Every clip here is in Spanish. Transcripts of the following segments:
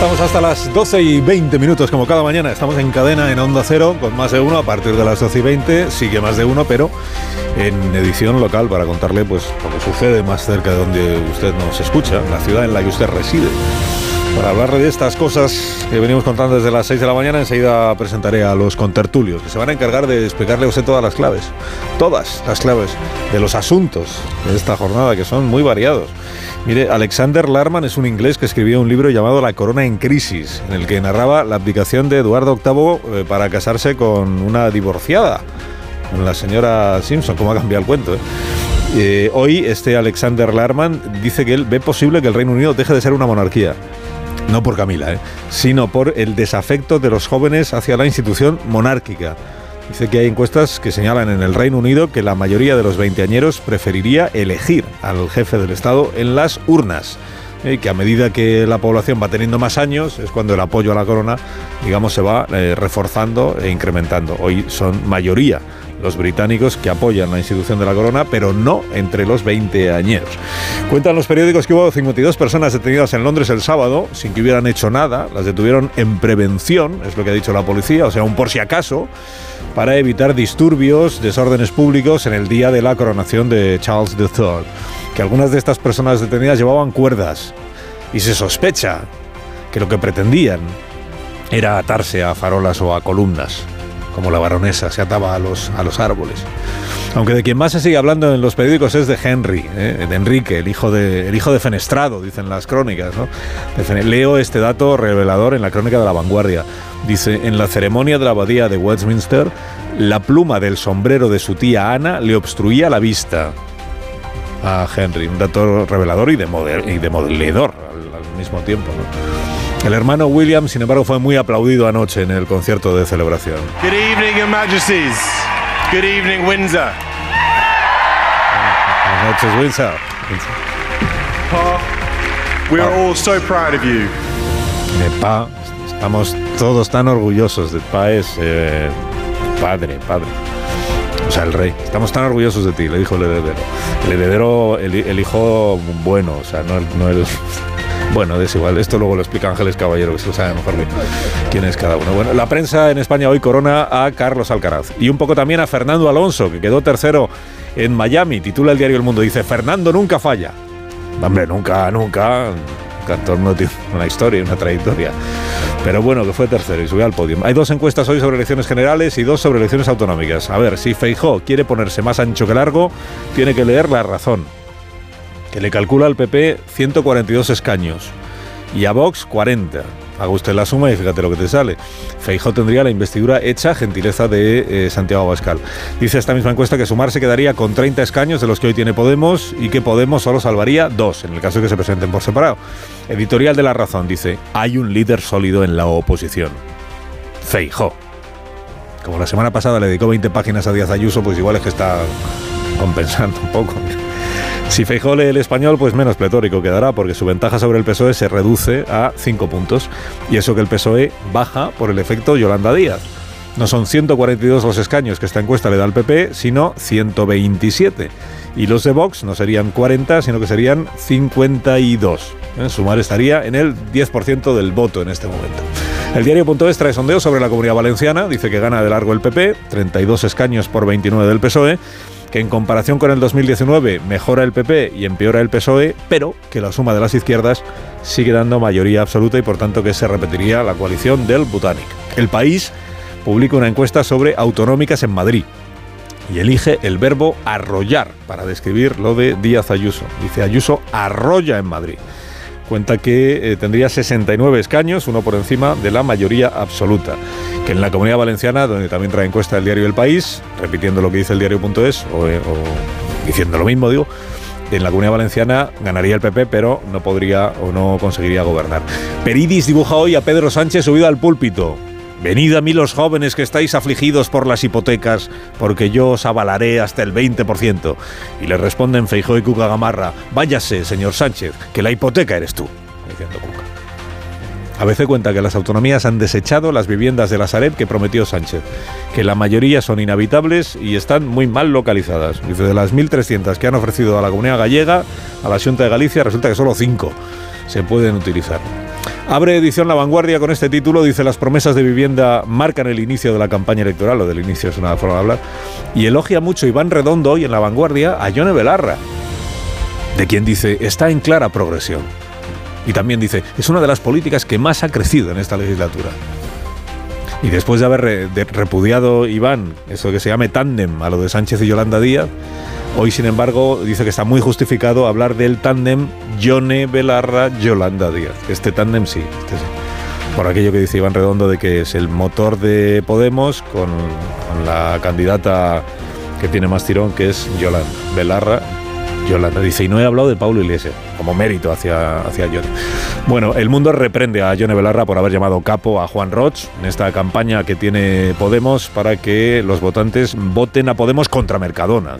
Estamos hasta las 12 y 20 minutos, como cada mañana. Estamos en cadena en Onda Cero con más de uno a partir de las 12 y 20. Sigue más de uno, pero en edición local para contarle pues lo que sucede más cerca de donde usted nos escucha, la ciudad en la que usted reside. Para hablarle de estas cosas que venimos contando desde las 6 de la mañana, enseguida presentaré a los contertulios, que se van a encargar de explicarle a usted todas las claves, todas las claves de los asuntos de esta jornada, que son muy variados. Mire, Alexander Larman es un inglés que escribió un libro llamado La Corona en Crisis, en el que narraba la abdicación de Eduardo VIII eh, para casarse con una divorciada, con la señora Simpson. ¿Cómo ha cambiado el cuento? eh? Eh, hoy este Alexander Larman dice que él ve posible que el Reino Unido deje de ser una monarquía. No por Camila, ¿eh? sino por el desafecto de los jóvenes hacia la institución monárquica. Dice que hay encuestas que señalan en el Reino Unido que la mayoría de los veinteañeros preferiría elegir al jefe del Estado en las urnas. Y que a medida que la población va teniendo más años es cuando el apoyo a la corona, digamos, se va eh, reforzando e incrementando. Hoy son mayoría los británicos que apoyan la institución de la corona, pero no entre los 20 añeros. Cuentan los periódicos que hubo 52 personas detenidas en Londres el sábado sin que hubieran hecho nada. Las detuvieron en prevención, es lo que ha dicho la policía, o sea, un por si acaso, para evitar disturbios, desórdenes públicos en el día de la coronación de Charles III. Que algunas de estas personas detenidas llevaban cuerdas y se sospecha que lo que pretendían era atarse a farolas o a columnas como la baronesa se ataba a los, a los árboles. Aunque de quien más se sigue hablando en los periódicos es de Henry, ¿eh? de Enrique, el hijo de, el hijo de Fenestrado, dicen las crónicas. ¿no? De Leo este dato revelador en la crónica de la vanguardia. Dice, en la ceremonia de la abadía de Westminster, la pluma del sombrero de su tía Ana le obstruía la vista a Henry. Un dato revelador y, demoledor al, al mismo tiempo. ¿no? El hermano William, sin embargo, fue muy aplaudido anoche en el concierto de celebración. Good evening, Your Majesties. Good evening, Windsor. Buenas noches, Windsor. Pa, we are all so proud of you. De Pa, estamos todos tan orgullosos de Pa es eh, padre, padre. O sea, el rey. Estamos tan orgullosos de ti, le dijo el heredero. El heredero, el, el hijo bueno, o sea, no el, no el- Bueno, es igual. Esto luego lo explica Ángeles Caballero, que se lo sabe mejor que quién es cada uno. Bueno, la prensa en España hoy corona a Carlos Alcaraz y un poco también a Fernando Alonso, que quedó tercero en Miami. Titula el diario El Mundo. Dice, Fernando nunca falla. Hombre, nunca, nunca. Un cantor no tiene una historia, una trayectoria. Pero bueno, que fue tercero y subió al podio. Hay dos encuestas hoy sobre elecciones generales y dos sobre elecciones autonómicas. A ver, si Feijó quiere ponerse más ancho que largo, tiene que leer La Razón, que le calcula al PP 142 escaños y a Vox 40. Haga usted la suma y fíjate lo que te sale. Feijó tendría la investidura hecha, gentileza de eh, Santiago Abascal. Dice esta misma encuesta que Sumar se quedaría con 30 escaños de los que hoy tiene Podemos y que Podemos solo salvaría dos, en el caso de que se presenten por separado. Editorial de La Razón dice, hay un líder sólido en la oposición. Feijó. Como la semana pasada le dedicó 20 páginas a Díaz Ayuso, pues igual es que está compensando un poco. Si Feijóo lee el español, pues menos pletórico quedará, porque su ventaja sobre el PSOE se reduce a 5 puntos. Y eso que el PSOE baja por el efecto Yolanda Díaz. No son 142 los escaños que esta encuesta le da al PP, sino 127. Y los de Vox no serían 40, sino que serían 52. ¿Eh? Sumar estaría en el 10% del voto en este momento. El diario.es trae sondeo sobre la comunidad valenciana. Dice que gana de largo el PP, 32 escaños por 29 del PSOE que en comparación con el 2019 mejora el PP y empeora el PSOE, pero que la suma de las izquierdas sigue dando mayoría absoluta y por tanto que se repetiría la coalición del Butanic. El país publica una encuesta sobre autonómicas en Madrid y elige el verbo arrollar para describir lo de Díaz Ayuso. Dice Ayuso arrolla en Madrid. Cuenta que eh, tendría 69 escaños, uno por encima de la mayoría absoluta. Que en la Comunidad Valenciana, donde también trae encuesta el diario El País, repitiendo lo que dice el diario.es, eh, o diciendo lo mismo, digo, en la Comunidad Valenciana ganaría el PP, pero no podría o no conseguiría gobernar. Peridis dibuja hoy a Pedro Sánchez subido al púlpito. Venid a mí los jóvenes que estáis afligidos por las hipotecas, porque yo os avalaré hasta el 20%. Y le responden Feijó y Cuca Gamarra, váyase, señor Sánchez, que la hipoteca eres tú. Diciendo Cuca. A veces cuenta que las autonomías han desechado las viviendas de la Sareb que prometió Sánchez, que la mayoría son inhabitables y están muy mal localizadas. Dice, de las 1.300 que han ofrecido a la comunidad gallega, a la Junta de Galicia, resulta que solo 5 se pueden utilizar. Abre edición La Vanguardia con este título, dice las promesas de vivienda marcan el inicio de la campaña electoral, o del inicio es una forma de hablar, y elogia mucho Iván Redondo hoy en La Vanguardia a Yone Belarra, de quien dice está en clara progresión. Y también dice, es una de las políticas que más ha crecido en esta legislatura. Y después de haber repudiado Iván, eso que se llame tándem a lo de Sánchez y Yolanda Díaz, Hoy, sin embargo, dice que está muy justificado hablar del tándem Yone Belarra-Yolanda Díaz. Este tándem sí, este sí. Por aquello que dice Iván Redondo de que es el motor de Podemos con, la candidata que tiene más tirón, que es Yolanda. Belarra, Yolanda dice, y no he hablado de Paulo Iglesias, como mérito hacia, hacia. Bueno, el mundo reprende a Yone Belarra por haber llamado capo a Juan Roch en esta campaña que tiene Podemos para que los votantes voten a Podemos contra Mercadona.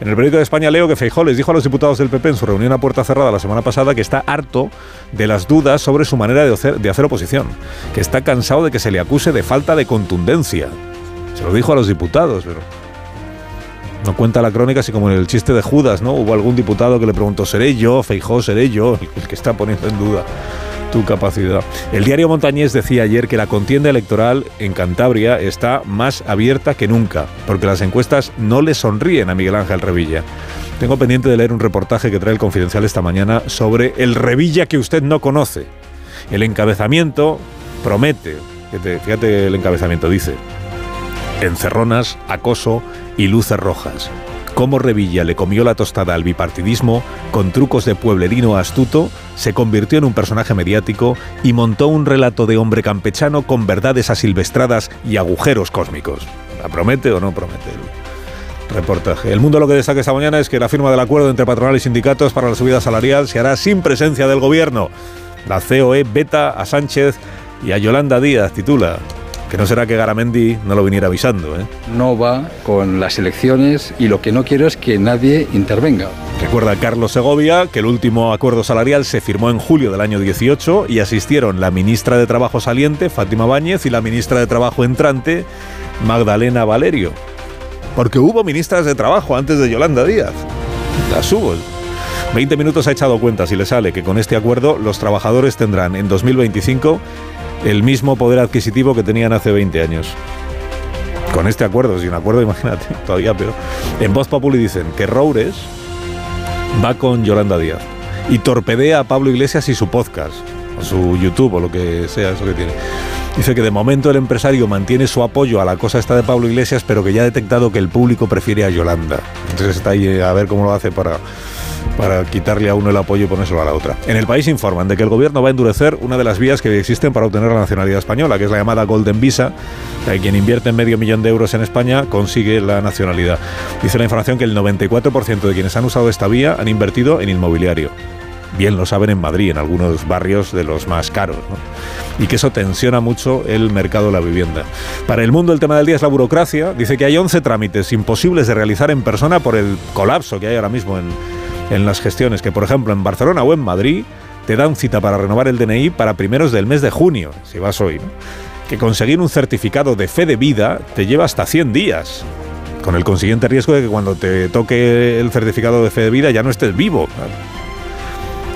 En el periódico de España leo que Feijó les dijo a los diputados del PP en su reunión a puerta cerrada la semana pasada que está harto de las dudas sobre su manera de hacer, de hacer oposición, que está cansado de que se le acuse de falta de contundencia. Se lo dijo a los diputados, pero no cuenta la crónica así como en el chiste de Judas, ¿no? Hubo algún diputado que le preguntó, ¿seré yo, Feijó, seré yo el que está poniendo en duda tu capacidad. El diario Montañés decía ayer que la contienda electoral en Cantabria está más abierta que nunca, porque las encuestas no le sonríen a Miguel Ángel Revilla. Tengo pendiente de leer un reportaje que trae el Confidencial esta mañana sobre el Revilla que usted no conoce. El encabezamiento promete, fíjate, el encabezamiento, dice, encerronas, acoso y luces rojas cómo Revilla le comió la tostada al bipartidismo, con trucos de pueblerino astuto, se convirtió en un personaje mediático y montó un relato de hombre campechano con verdades asilvestradas y agujeros cósmicos. ¿La promete o no promete? reportaje. El mundo lo que destaca esta mañana es que la firma del acuerdo entre patronal y sindicatos para la subida salarial se hará sin presencia del gobierno. La COE beta a Sánchez y a Yolanda Díaz, titula. Que no será que Garamendi no lo viniera avisando, ¿eh? No va con las elecciones y lo que no quiero es que nadie intervenga. Recuerda Carlos Segovia que el último acuerdo salarial se firmó en julio del año 18 y asistieron la ministra de Trabajo saliente, Fátima Báñez, y la ministra de Trabajo entrante, Magdalena Valerio. Porque hubo ministras de Trabajo antes de Yolanda Díaz. Las hubo. 20 minutos ha echado cuenta si le sale que con este acuerdo los trabajadores tendrán en 2025 el mismo poder adquisitivo que tenían hace 20 años. Con este acuerdo, sin acuerdo, imagínate, todavía peor. En Voz Populi dicen que Roures va con Yolanda Díaz y torpedea a Pablo Iglesias y su podcast, o su YouTube, o lo que sea eso que tiene. Dice que de momento el empresario mantiene su apoyo a la cosa esta de Pablo Iglesias, pero que ya ha detectado que el público prefiere a Yolanda. Entonces está ahí a ver cómo lo hace para para quitarle a uno el apoyo y ponérselo a la otra. En el país informan de que el gobierno va a endurecer una de las vías que existen para obtener la nacionalidad española, que es la llamada Golden Visa, quien invierte medio millón de euros en España consigue la nacionalidad. Dice la información que el 94% de quienes han usado esta vía han invertido en inmobiliario bien lo saben en Madrid, en algunos barrios de los más caros, y que eso tensiona mucho el mercado de la vivienda. Para el mundo el tema del día es la burocracia. Dice que hay 11 trámites imposibles de realizar en persona por el colapso que hay ahora mismo en, en las gestiones, que por ejemplo en Barcelona o en Madrid te dan cita para renovar el DNI para primeros del mes de junio, si vas hoy. Que conseguir un certificado de fe de vida te lleva hasta 100 días, con el consiguiente riesgo de que cuando te toque el certificado de fe de vida ya no estés vivo.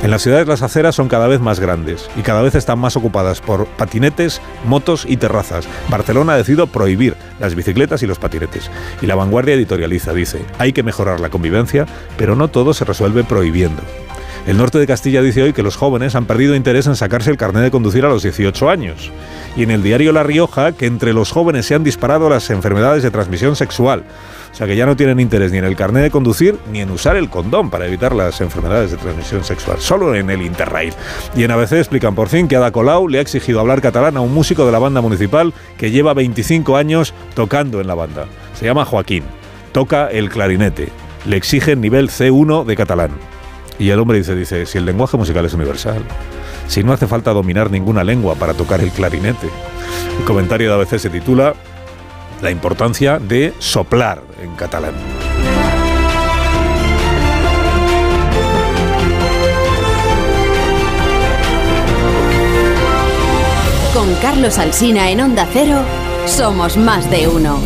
En las ciudades las aceras son cada vez más grandes y cada vez están más ocupadas por patinetes, motos y terrazas. Barcelona ha decidido prohibir las bicicletas y los patinetes. Y la vanguardia editorializa, dice, hay que mejorar la convivencia, pero no todo se resuelve prohibiendo. El norte de Castilla dice hoy que los jóvenes han perdido interés en sacarse el carnet de conducir a los 18 años. Y en el diario La Rioja que entre los jóvenes se han disparado las enfermedades de transmisión sexual. O sea que ya no tienen interés ni en el carnet de conducir ni en usar el condón para evitar las enfermedades de transmisión sexual, solo en el Interrail. Y en ABC explican por fin que Ada Colau le ha exigido hablar catalán a un músico de la banda municipal que lleva 25 años tocando en la banda. Se llama Joaquín, toca el clarinete le exigen nivel C1 de catalán. Y el hombre dice, dice, si el lenguaje musical es universal, si no hace falta dominar ninguna lengua para tocar el clarinete. El comentario de ABC se titula La importancia de soplar en catalán. Con Carlos Alsina en Onda Cero, somos más de uno.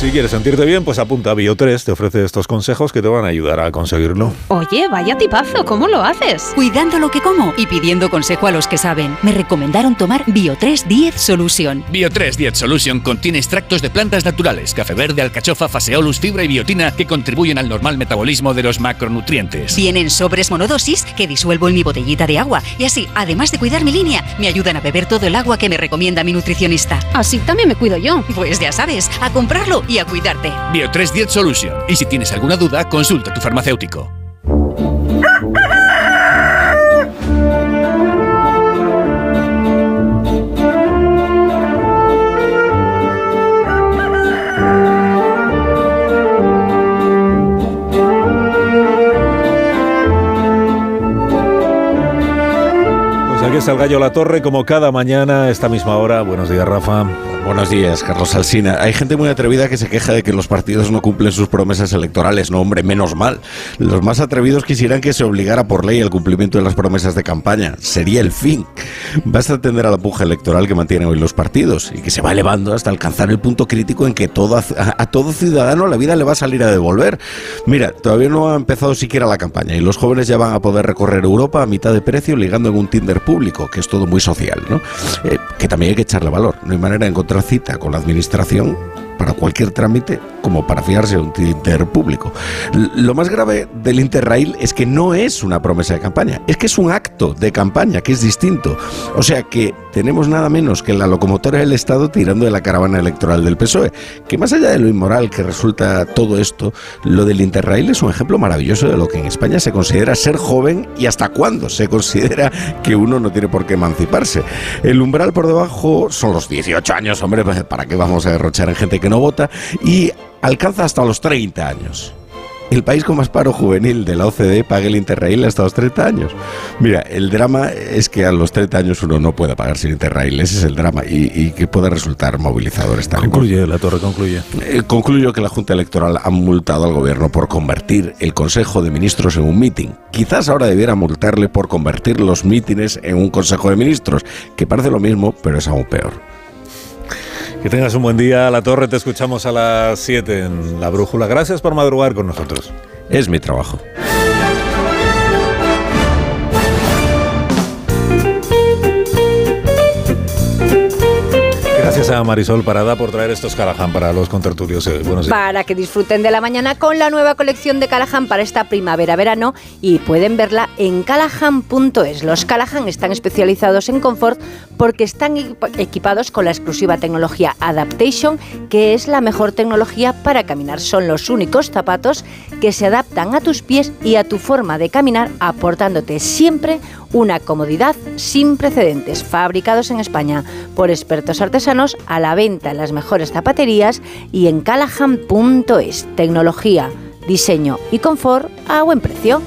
Si quieres sentirte bien, pues apunta a Bio3, te ofrece estos consejos que te van a ayudar a conseguirlo. Oye, vaya tipazo, ¿cómo lo haces? Cuidando lo que como y pidiendo consejo a los que saben. Me recomendaron tomar Bio3 10 Solution. Bio3 10 Solution contiene extractos de plantas naturales, café verde, alcachofa, faseolus, fibra y biotina que contribuyen al normal metabolismo de los macronutrientes. Vienen sobres monodosis que disuelvo en mi botellita de agua y así, además de cuidar mi línea, me ayudan a beber todo el agua que me recomienda mi nutricionista. Así también me cuido yo. Pues ya sabes, a comprarlo y a cuidarte. Bio3 10 Solution. Y si tienes alguna duda, consulta a tu farmacéutico. El gallo La Torre, como cada mañana, a esta misma hora. Buenos días, Rafa. Buenos días, Carlos Alsina. Hay gente muy atrevida que se queja de que los partidos no cumplen sus promesas electorales. No, hombre, menos mal. Los más atrevidos quisieran que se obligara por ley al cumplimiento de las promesas de campaña. Sería el fin. Basta atender a la puja electoral que mantienen hoy los partidos y que se va elevando hasta alcanzar el punto crítico en que todo, a todo ciudadano la vida le va a salir a devolver. Mira, todavía no ha empezado siquiera la campaña y los jóvenes ya van a poder recorrer Europa a mitad de precio ligando en un Tinder público, que es todo muy social, ¿no? Eh, que también hay que echarle valor. No hay manera de encontrar cita con la administración para cualquier trámite como para fiarse de un Tinder público. Lo más grave del Interrail es que no es una promesa de campaña, es que es un acto de campaña, que es distinto. O sea que tenemos nada menos que la locomotora del Estado tirando de la caravana electoral del PSOE, que más allá de lo inmoral que resulta todo esto, lo del Interrail es un ejemplo maravilloso de lo que en España se considera ser joven y hasta cuándo se considera que uno no tiene por qué emanciparse. El umbral por debajo son los 18 años, hombre, ¿para qué vamos a derrochar en gente que no vota? Y alcanza hasta los 30 años. El país con más paro juvenil de la OCDE paga el Interrail hasta los 30 años. Mira, el drama es que a los 30 años uno no puede pagarse el Interrail, ese es el drama, y, y que puede resultar movilizador esta Concluye, La Torre, concluye. eh, concluyo que la Junta Electoral ha multado al gobierno por convertir el Consejo de Ministros en un meeting. Quizás ahora debiera multarle por convertir los mítines en un Consejo de Ministros, que parece lo mismo, pero es aún peor. Que tengas un buen día, La Torre. Te escuchamos a las 7 en La Brújula. Gracias por madrugar con nosotros. Es mi trabajo. Gracias a Marisol Parada por traer estos Callahan para los contertulios. hoy. Buenos días. para que disfruten de la mañana con la nueva colección de Callahan para esta primavera-verano y pueden verla en callahan.es. Los Callahan están especializados en confort porque están equi- equipados con la exclusiva tecnología Adaptation, que es la mejor tecnología para caminar. Son los únicos zapatos que se adaptan a tus pies y a tu forma de caminar, aportándote siempre una comodidad sin precedentes. Fabricados en España por expertos artesanos, a la venta en las mejores zapaterías y en callahan.es. Tecnología, diseño y confort a buen precio.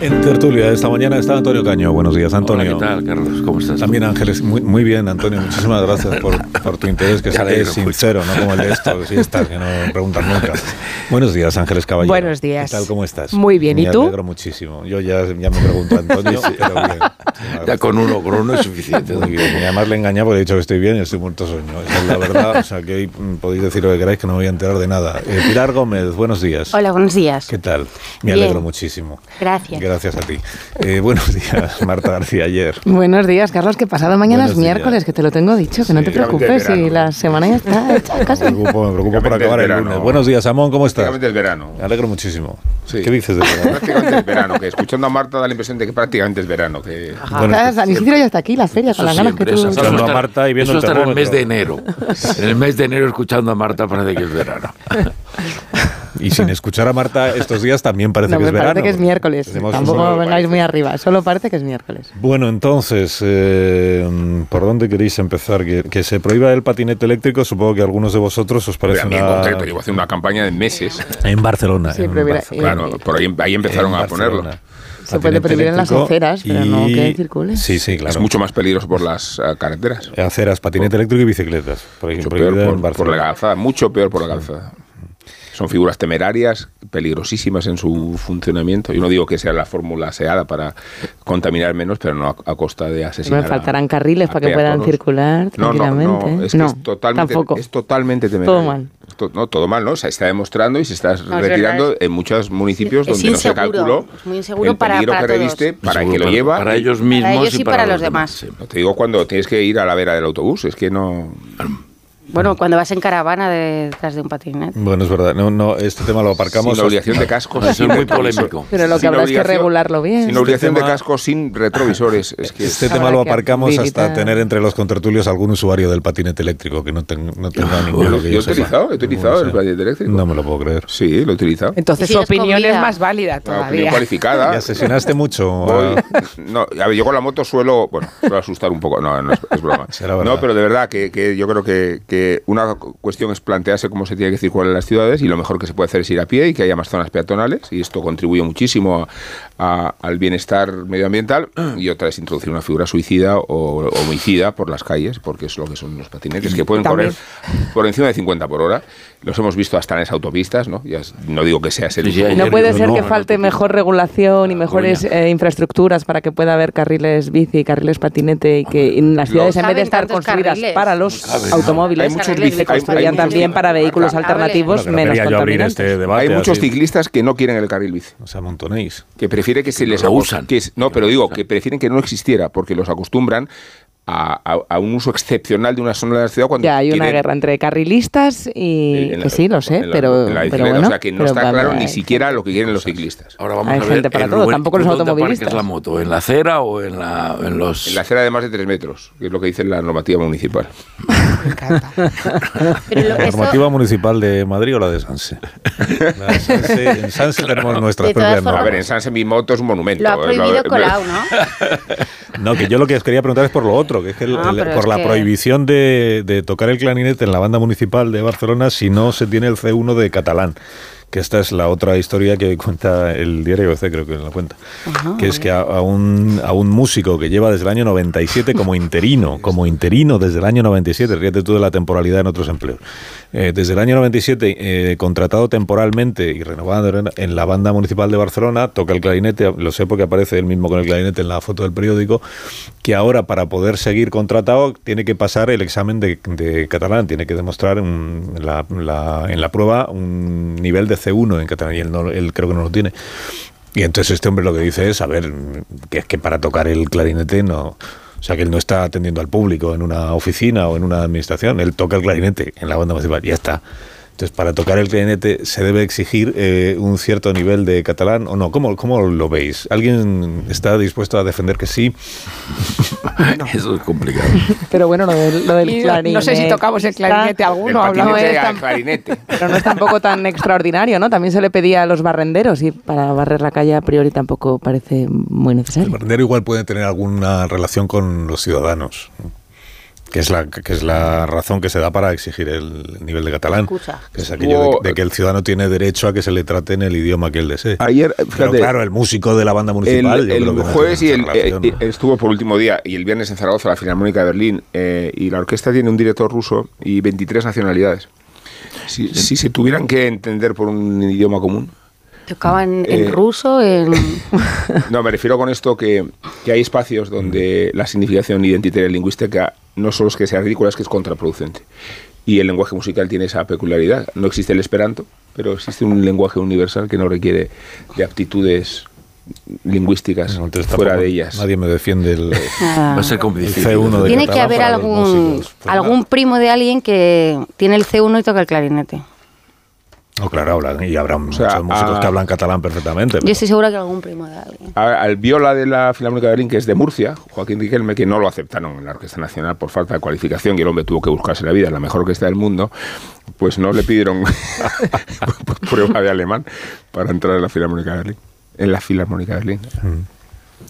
En tertulia esta mañana está Antonio Caño. Buenos días, Antonio. Hola, ¿qué tal, Carlos? ¿Cómo estás? También Ángeles, muy, muy bien, Antonio. Muchísimas gracias por, por tu interés, que Me es sincero, no como el de esto, que sí está, que no preguntan nunca. Buenos días, Ángeles Caballero. Buenos días. ¿Qué tal, cómo estás? Muy bien, ¿y Me tú? alegro muchísimo. Yo ya, ya me pregunto, Antonio, pero bien. Ya con uno, con uno es suficiente. Muy bien. Y además le he engañado porque he dicho que estoy bien y estoy muerto de sueño. Esa es la verdad. O sea, que hoy podéis decir lo que queráis que no me voy a enterar de nada. Eh, Pilar Gómez, buenos días. Hola, buenos días. ¿Qué tal? Me Bien. alegro muchísimo. Gracias. Gracias a ti. Eh, buenos días, Marta García ayer. Buenos días, Carlos, que pasado mañana Buenos es miércoles, días. que te lo tengo dicho, que no Sí, te prácticamente preocupes, y la semana ya está hecha Me casi. preocupo, me preocupo por acabar el verano. lunes. Buenos días, Amón, ¿cómo estás? Prácticamente es verano. Me alegro muchísimo. Sí. ¿Qué dices de verano? Prácticamente es verano, que escuchando a Marta da la impresión de que prácticamente es verano. Que... Bueno, Ajá, San Isidro ya está aquí, la feria, con las ganas que tú... eso- Escuchando eso a está- Marta y viendo eso el en el mes de enero. En el mes de enero escuchando a Marta parece que es verano. Y sin escuchar a Marta estos días también parece No, que es verano. parece que es miércoles. Tampoco un- vengáis muy arriba. Solo parece que es miércoles. Bueno, entonces, eh, ¿por dónde queréis empezar? Que, que se prohíba el patinete eléctrico, supongo que a algunos de vosotros os A parece en concreto, llevo haciendo una campaña de meses. En Barcelona. Sí, en Barcelona. Claro, por ahí, ahí empezaron En a ponerlo. Se puede prohibir en las aceras, pero no que circule. Sí, sí, claro. Es mucho más peligroso por las eh, carreteras. Aceras, patinete eléctrico y bicicletas. Por Mucho peor por, en por Barcelona. la calzada, mucho peor por la calzada. Son figuras temerarias, peligrosísimas en su funcionamiento. Yo no digo que sea la fórmula seada para contaminar menos, pero no a, a costa de asesinar. Me a- faltarán carriles a para que puedan circular No, no, tranquilamente. no, es que es totalmente, tampoco. es totalmente temerario. Todo mal. No, todo mal, ¿no? Se está demostrando y se está es retirando en muchos municipios donde no se calculó es muy inseguro el para- peligro para que todos. reviste para el que lo para- lleva. Para ellos mismos ellos y y para, para los demás. No te digo cuando tienes que ir a la vera del autobús, es que no... Bueno, cuando vas en caravana detrás de un patinete. Bueno, es verdad. No, no, este tema lo aparcamos. Sin la obligación de cascos. Eso es muy polémico. Pero lo que Sin habrá es que regularlo bien. Sin obligación de tema- cascos, sin retrovisores. Es que Este tema lo que aparcamos hasta tener entre los contertulios algún usuario del patinete eléctrico que no, ten- no tenga ninguno. yo, que yo he sepa. utilizado, he utilizado No el patinete eléctrico. No me lo puedo creer. Sí, lo he utilizado. Entonces Y su si es opinión comida. es más válida Una opinión todavía. cualificada. ¿Y asesinaste mucho? Voy- no, a ver, yo con la moto suelo, bueno, suelo asustar un poco. No, no es, es broma. No, pero de verdad que, que yo creo que, una cu- cuestión es plantearse cómo se tiene que circular en las ciudades y lo mejor que se puede hacer es ir a pie y que haya más zonas peatonales y esto contribuye muchísimo a- al bienestar medioambiental y otra es introducir una figura suicida o homicida por las calles porque es lo que son los patinetes que pueden También. correr por encima de 50 por hora. Los hemos visto hasta en las autopistas, ¿no? Ya es- no digo que sea ser Sí, No puede ser no, que no, falte no, mejor regulación y mejores eh, infraestructuras para que pueda haber carriles bici, carriles patinete y que en las ciudades en vez de estar construidas carriles. para los automóviles, Hay muchos bici- se hay- hay construyan muchos también para vehículos alternativos Bueno, menos abrir contaminantes. este debate. Hay muchos así. ciclistas que no quieren el carril bici. O sea, montonéis. que prefiere que se les lo acos- usan. que es- no, pero digo que prefieren que no existiera porque los acostumbran a, a- a un uso excepcional de una zona de la ciudad cuando Ya hay una quieren- guerra entre carrilistas y la- que sí, lo sé, la- pero, la pero bueno. o sea que no está claro ni siquiera lo que quieren los ciclistas. Ahora vamos Hay a ver. gente para todo, Rubén, tampoco los ¿tú dónde automovilistas. la moto? ¿En la acera o en, la, en los...? En la acera de más de 3 metros, que es lo que dice la normativa municipal. Pero lo- ¿La eso- normativa municipal de Madrid o la de Sanse? La de Sanse en Sanse tenemos nuestras propias formas- A ver, en Sanse mi moto es un monumento. lo ha eh, prohibido Colau, ¿no? No, que yo lo que os quería preguntar es por lo otro, que es que el- Ah, el- pero por es la que- prohibición de, de tocar el clarinete en la banda municipal de Barcelona si no se tiene el C1 de catalán. Que esta es la otra historia que cuenta el diario ABC, creo que lo cuenta. que es que a, a un, a un músico que lleva desde el año 97 como interino, como interino desde el año 97, ríete tú de la temporalidad en otros empleos, eh, desde el año 97 eh, contratado temporalmente y renovado en- en la banda municipal de Barcelona, toca el clarinete, lo sé porque aparece él mismo con el clarinete en la foto del periódico, que ahora para poder seguir contratado tiene que pasar el examen de, de catalán, tiene que demostrar un- la- la- en la prueba un nivel de C1 en catalán y él, no- él creo que no lo tiene. Y entonces este hombre lo que dice es, a ver, que es que para tocar el clarinete no... O sea, que él no está atendiendo al público en una oficina o en una administración, él toca el clarinete en la banda municipal, ya está. Entonces, para tocar el clarinete se debe exigir eh, un cierto nivel de catalán o no. ¿Cómo, ¿Cómo lo veis? ¿Alguien está dispuesto a defender que sí? Eso es complicado. Pero bueno, lo del, lo del clarinete. no sé si tocamos el clarinete alguno, El hablamos al tan- clarinete. Pero no es tampoco tan extraordinario, ¿no? También se le pedía a los barrenderos y para barrer la calle a priori tampoco parece muy El necesario. barrendero igual puede tener alguna relación con los ciudadanos, que es la, que es la razón que se da para exigir el nivel de catalán. Excusa. Que es aquello de, de que el ciudadano tiene derecho a que se le trate en el idioma que él desee. Ayer, Pero fíjate, claro, el músico de la banda municipal. el, yo el creo que no jueves y el, eh, ¿no? estuvo por último día y el viernes en Zaragoza la Filarmónica de Berlín eh, y la orquesta tiene un director ruso y 23 nacionalidades. Si, si se tuvieran que entender por un idioma común, Tocaban en Eh, ruso, en... no, me refiero con esto que, que hay espacios donde la significación identitaria y lingüística no solo es que sea ridícula, es que es contraproducente. Y el lenguaje musical tiene esa peculiaridad. No existe el esperanto, pero existe un lenguaje universal que no requiere de aptitudes lingüísticas Entonces, fuera tampoco de ellas. Nadie me defiende el, Ah. Va a ser el difícil. C1 de Tiene que haber algún, músicos. Pues algún nada. primo de alguien que tiene el C1 y toca el clarinete. Oh, claro, hablan, y habrá muchos sea, músicos a- que hablan catalán perfectamente. Yo estoy segura que algún primo de alguien. A- al viola de la Filarmónica de Berlín, que es de Murcia, Joaquín Riquelme, que no lo aceptaron en la Orquesta Nacional por falta de cualificación y el hombre tuvo que buscarse la vida en la mejor orquesta del mundo, pues no le pidieron prueba de alemán para entrar en la Filarmónica de Berlín. En la Filarmónica de Berlín. Y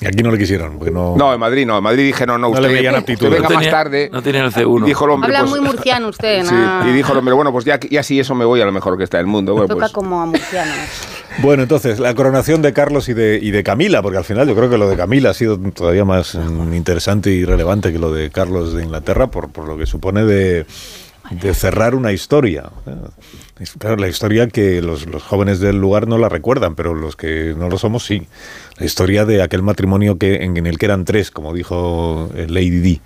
aquí no le quisieron, porque no... No, en Madrid no. En Madrid dije, no, no, No usted, le veían usted venga No más tenía- tarde. no tenía el C1. Y dijo el hombre, Habla pues, muy murciano usted, sí, ¿no? y dijo el hombre, bueno, pues ya, ya sí, eso me voy a la mejor orquesta del mundo. Bueno, Toca pues, como a murciano. Bueno, entonces, la coronación de Carlos y de, y de Camila, porque al final yo creo que lo de Camila ha sido todavía más mm, interesante y relevante que lo de Carlos de Inglaterra, por, por lo que supone de, de cerrar una historia. Claro, la historia que los, los jóvenes del lugar no la recuerdan, pero los que no lo somos sí. La historia de aquel matrimonio que, en, el que eran tres, como dijo eh, Lady Di.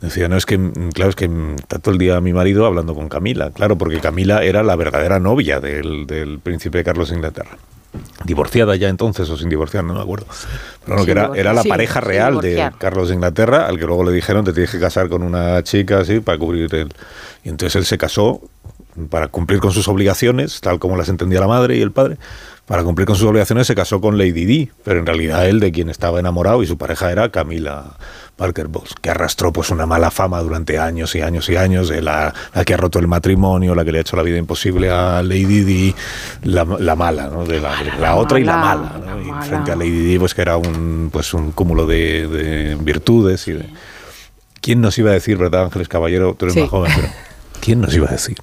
Decía, no, es que, mm, claro, es que mm, está todo el día mi marido hablando con Camila. Claro, porque Camila era la verdadera novia del, del príncipe Carlos de Inglaterra. Divorciada ya entonces o sin divorciar, no me acuerdo. Pero Sin que era, era la Sí, pareja real de. Carlos de Inglaterra, al que luego le dijeron te tienes que casar con una chica así para cubrir el... Y entonces él se casó para cumplir con sus obligaciones, tal como las entendía la madre y el padre. Para cumplir con sus obligaciones se casó con Lady Di, pero en realidad él de quien estaba enamorado y su pareja era Camila Parker Bowles, que arrastró pues una mala fama durante años y años y años, de la, la que ha roto el matrimonio, la que le ha hecho la vida imposible a Lady Di, la, la mala, ¿no? De la, la otra y la mala, ¿no? Y mala. frente a Lady Di, pues que era un, pues un cúmulo de, de virtudes y de... ¿Quién nos iba a decir, verdad, Ángeles Caballero? Tú eres Sí. más joven, pero ¿quién nos iba a decir?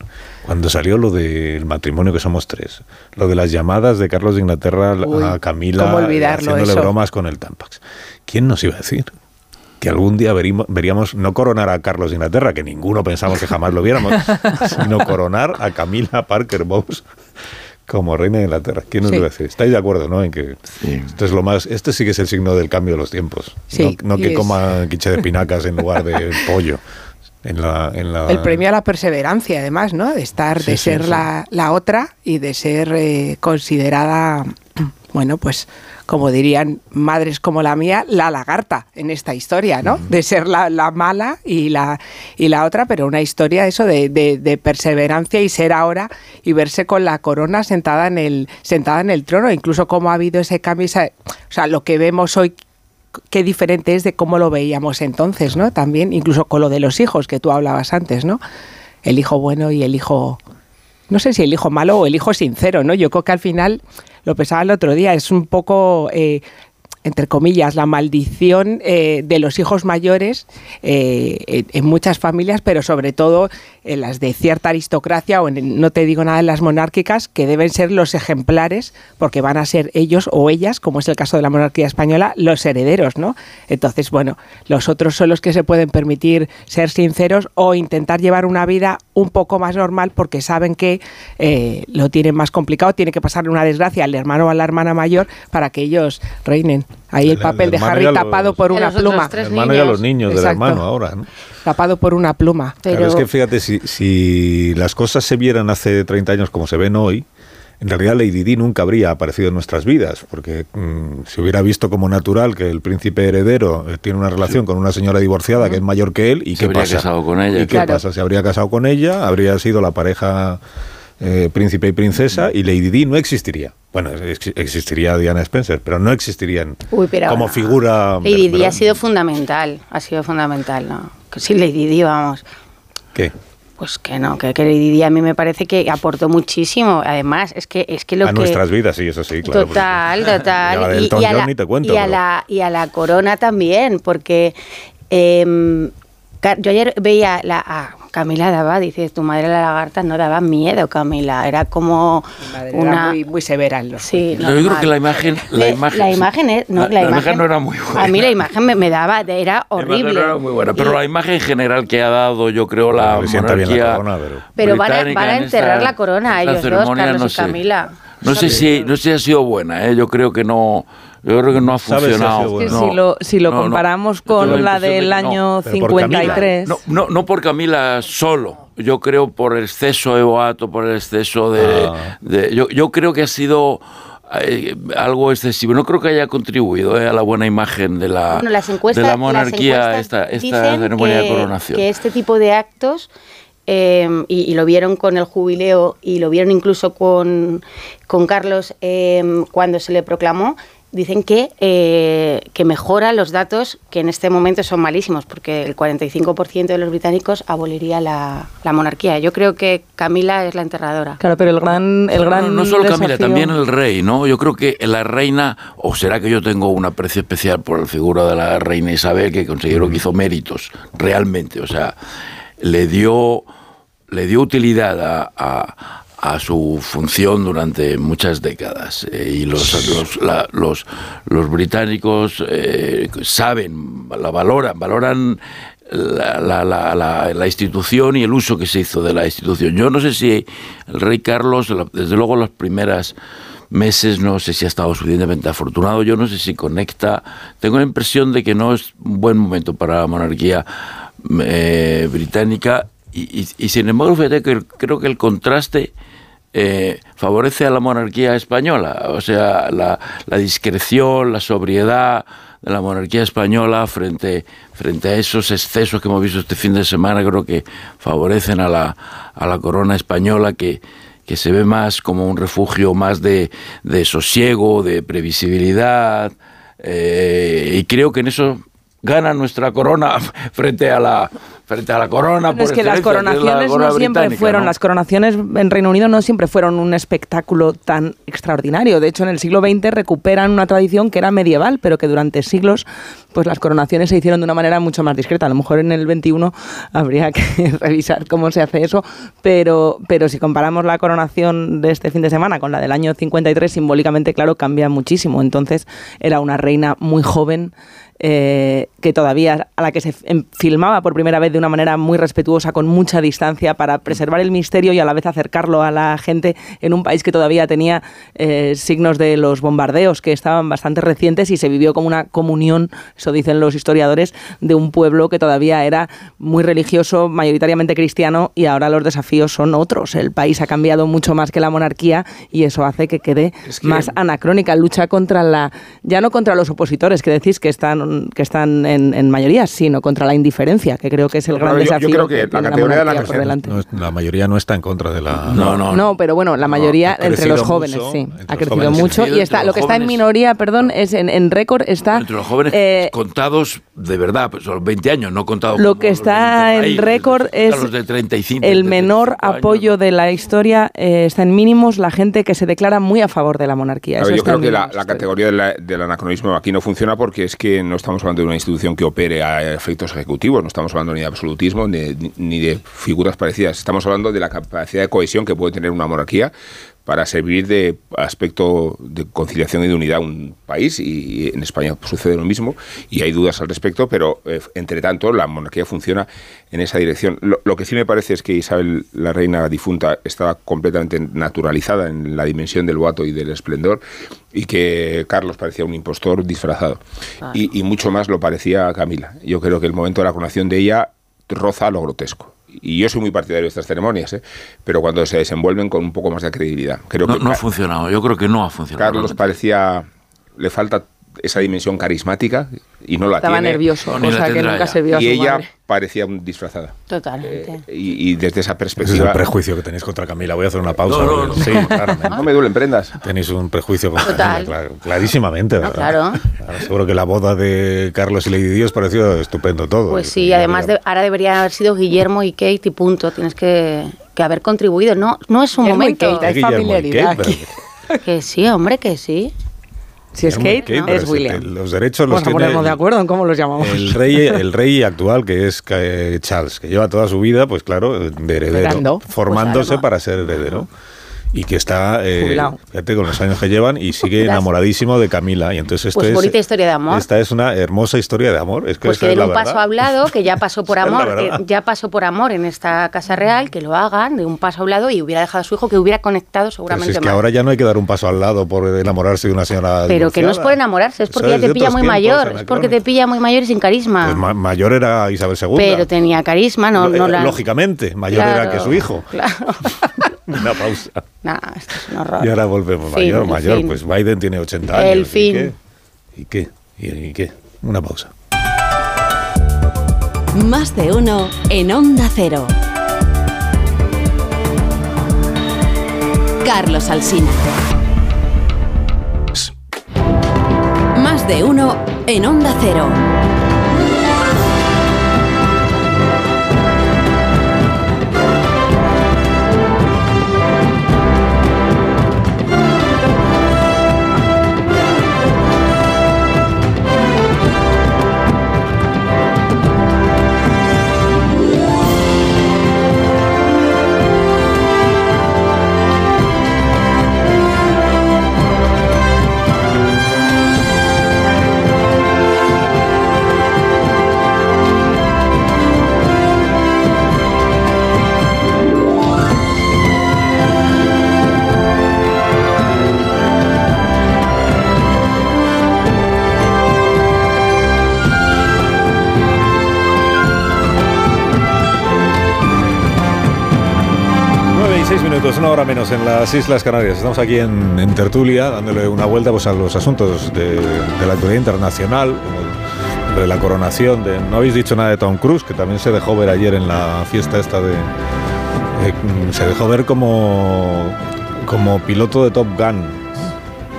Cuando salió lo del matrimonio, que somos tres, lo de las llamadas de Carlos de Inglaterra Uy, a Camila ¿cómo olvidarlo haciéndole eso? bromas con el Tampax. ¿Quién nos iba a decir? Que algún día veríamos no coronar a Carlos de Inglaterra, que ninguno pensamos que jamás lo viéramos, sino coronar a Camila Parker Bowles como reina de Inglaterra. ¿Quién nos Sí. iba a decir? Estáis de acuerdo, ¿no? En que Sí. esto es lo más, este sí que es el signo del cambio de los tiempos. Sí, no, que es- coma quiche de pinacas en lugar de pollo. En la, en la- El premio a la perseverancia, además, ¿no? De estar, Sí, de ser sí. La, la otra y de ser eh, considerada, bueno, pues como dirían madres como la mía, la lagarta en esta historia, ¿no? De ser la, la mala y la, y la otra, pero una historia eso de, de- de perseverancia y ser ahora y verse con la corona sentada en el, sentada en el trono, incluso cómo ha habido ese cambio, esa- o sea, lo que vemos hoy qué diferente es de cómo lo veíamos entonces, ¿no? También, incluso con lo de los hijos que tú hablabas antes, ¿no? El hijo bueno y el hijo, no sé si el hijo malo o el hijo sincero, ¿no? Yo creo que al final, lo pensaba el otro día, es un poco, eh, entre comillas, la maldición eh, de los hijos mayores eh, en, muchas familias, pero sobre todo en las de cierta aristocracia o en, no te digo nada en las monárquicas, que deben ser los ejemplares, porque van a ser ellos o ellas, como es el caso de la monarquía española, los herederos, ¿no? Entonces, bueno, los otros son los que se pueden permitir ser sinceros o intentar llevar una vida un poco más normal porque saben que eh, lo tienen más complicado, tiene que pasarle una desgracia al hermano o a la hermana mayor para que ellos reinen. Ahí el El- papel el de Harry y a los- tapado por una pluma. el tres hermano y a niños. los niños del Exacto. hermano ahora. ¿no? Tapado por una pluma. Pero Claro, es que fíjate, si, si las cosas se vieran hace 30 años como se ven hoy, en realidad Lady Di nunca habría aparecido en nuestras vidas, porque mm, se hubiera visto como natural que el príncipe heredero eh, tiene una relación con una señora divorciada que es mayor que él, y Se qué habría pasa. casado con ella, ¿Y qué pasa? Se habría casado con ella, habría sido la pareja eh, príncipe y princesa, y Lady Di no existiría. Bueno, ex- existiría Diana Spencer, pero no existirían Uy, pero como ahora- figura. Lady Di ha sido fundamental, ha sido fundamental, ¿no? Que sí, Lady Di, vamos. ¿Qué? Pues que no, que, que Lady a mí me parece que aportó muchísimo. Además, es que es que lo a que nuestras vidas, sí, eso sí, claro. total, total. Y a la Y, a la, ni te cuento, y a pero- la- y a la corona también, porque em, yo ayer veía la, a Camila daba, dice, tu madre la lagarta no daba miedo, Camila, era como Madre, una... Era muy, muy severa en los Sí, Yo creo que la imagen, la imagen, la imagen es- no, la, la la imagen- no era muy buena. A mí la imagen me, me daba, era La imagen horrible. no era muy buena, pero Y- la imagen general que ha dado, yo creo, la la monarquía corona, pero- Pero van a, van a en enterrar esta- la corona ellos dos, Carlos no y sé. Camila. No sé si, no sé si ha sido buena, ¿eh? yo creo que no, yo creo que no ha ¿Sabes si ha funcionado. Que No, si lo, si lo no, no. comparamos con la de del que año no. Pero por Camila. 53. No, no, no por Camila solo. Yo creo por el exceso de boato, por el exceso de... Ah. de- yo, yo creo que ha sido eh, algo excesivo. No creo que haya contribuido eh, a la buena imagen de la, Bueno, las encuestas, de la las monarquía encuestas esta, esta dicen ceremonia que, de coronación. que este tipo de actos eh, y, y lo vieron con el jubileo y lo vieron incluso con, con Carlos eh, cuando se le proclamó, dicen que, eh, que mejora los datos que en este momento son malísimos, porque el 45% de los británicos aboliría la, la monarquía. Yo creo que Camila es la enterradora. Claro, pero el gran, el gran No, no solo Camila, también el rey, ¿no? Yo creo que la reina, o será que yo tengo un aprecio especial por la figura de la reina Isabel, que considero que hizo méritos, realmente, o sea, le dio, le dio utilidad a, a- a su función durante muchas décadas. Eh, y los, los, la- los, los británicos eh, saben, la valoran, valoran la, la- la- institución y el uso que se hizo de la institución. Yo no sé si el rey Carlos, desde luego las primeras meses, no sé si ha estado suficientemente afortunado, yo no sé si conecta, tengo la impresión de que no es un buen momento para la monarquía eh, británica y, y- y sin embargo fíjate que creo que el contraste eh, favorece a la monarquía española, o sea, la, discreción, la sobriedad de la monarquía española frente, frente a esos excesos que hemos visto este fin de semana, creo que favorecen a la, a la corona española que, que se ve más como un refugio más de, de sosiego, de previsibilidad, eh, y creo que en eso gana nuestra corona frente a la frente a la corona Bueno, es por que las la coronaciones corona no siempre fueron, ¿no? las coronaciones en Reino Unido no siempre fueron un espectáculo tan extraordinario. De hecho, en el siglo XX recuperan una tradición que era medieval, pero que durante siglos pues las coronaciones se hicieron de una manera mucho más discreta. A lo mejor en el XXI habría que revisar cómo se hace eso, pero, pero si comparamos la coronación de este fin de semana con la del año 53, simbólicamente, claro, cambia muchísimo. Entonces era una reina muy joven, eh, que todavía a la que se em- filmaba por primera vez de una manera muy respetuosa, con mucha distancia, para preservar el misterio y a la vez acercarlo a la gente en un país que todavía tenía eh, signos de los bombardeos que estaban bastante recientes y se vivió como una comunión, eso dicen los historiadores, de un pueblo que todavía era muy religioso, mayoritariamente cristiano y ahora los desafíos son otros. El país ha cambiado mucho más que la monarquía y eso hace que quede que- más anacrónica. Lucha contra la, ya no contra los opositores, que decís que están, que están en, en mayoría, sino contra la indiferencia, que creo que es el Claro, gran yo- yo desafío. creo que la tiene categoría de la por delante. No la mayoría no está en contra de la. No, pero bueno, la mayoría entre los jóvenes, mucho, sí. Ha los crecido jóvenes. mucho y está, lo que los está en minoría, perdón, es en, en récord está entre los jóvenes eh, contados de verdad, pues son 20 años, no contados lo que los está 20 en récord es los de 35, el menor 35 años. apoyo de la historia, eh, está en mínimos la gente que se declara muy a favor de la monarquía. Eso yo está creo que la, la categoría de la- del anacronismo aquí no funciona porque es que no estamos hablando de una institución que opere a efectos ejecutivos, no estamos hablando ni de absolutismo ni, de- ni de figuras parecidas, estamos hablando de la capacidad de cohesión que puede tener una monarquía para servir de aspecto de conciliación y de unidad a un país y en España sucede lo mismo y hay dudas al respecto, pero eh, entre tanto la monarquía funciona en esa dirección. Lo, lo que sí me parece es que Isabel, la reina difunta, estaba completamente naturalizada en la dimensión del boato y del esplendor y que Carlos parecía un impostor disfrazado. Y, y mucho más lo parecía Camila. Yo creo que el momento de la coronación de ella roza lo grotesco. Y yo soy muy partidario de estas ceremonias, ¿eh? pero cuando se desenvuelven con un poco más de credibilidad. Creo No, que no ha funcionado, yo creo que no ha funcionado. Carlos parecía, le falta esa dimensión carismática y no la Estaba tiene. nervioso, cosa que nunca ya. se vio a Y su ella madre. parecía disfrazada. Totalmente. Y, y desde esa Ese es el perspectiva... prejuicio que tenéis contra Camila. Voy a hacer una pausa. No, no, porque- no. Sí, claramente. No me duelen prendas. Tenéis un prejuicio contra Total. Camila, clar- clarísimamente, ¿verdad? claro. Ahora, Seguro que la boda de Carlos y Lady Dios pareció estupendo todo. Pues sí, además de, ahora debería haber sido Guillermo y Kate y punto. Tienes que, que haber contribuido. No, no es un Guillermo y momento. Kate, hay y familiaridad Kate. Que sí, hombre, que sí. Si es Kate, es William. Los derechos los Vamos a tiene de acuerdo en cómo los llamamos. El rey, el rey actual, que es eh, Charles, que lleva toda su vida, pues claro, de heredero, Esperando. formándose Pues, para ser heredero. Y que está, eh, fíjate, con los años que llevan y sigue enamoradísimo de Camila. Y entonces esto Pues es, bonita historia de amor. Esta es una hermosa historia de amor. Es que Pues que den un paso hablado, que ya pasó por amor, eh, ya pasó por amor en esta casa real, que lo hagan de un paso hablado y hubiera dejado a su hijo que hubiera conectado Pero seguramente si es que más. ahora ya no hay que dar un paso al lado por enamorarse de una señora. Pero que no es por enamorarse, es porque ya te pilla muy tiempos, mayor, es porque te pilla muy mayor y sin carisma. Pues ma- mayor era Isabel II. pero tenía carisma, no, eh, la... Lógicamente, mayor era que su hijo. Claro. Una pausa. Nah, esto es un horror. Y ahora volvemos. Fin, mayor, mayor. Pues Biden tiene 80 años. El fin. ¿Y qué? ¿Y qué? Una pausa. Más de uno en Onda Cero. Carlos Alsina. Más de uno en Onda Cero. Minutos, una hora menos en las Islas Canarias. Estamos aquí en, Tertulia, dándole una vuelta pues, a los asuntos de, la actualidad internacional, de la coronación. De, no habéis dicho nada de Tom Cruise, que también se dejó ver ayer en la fiesta esta de... eh, se dejó ver como, como piloto de Top Gun.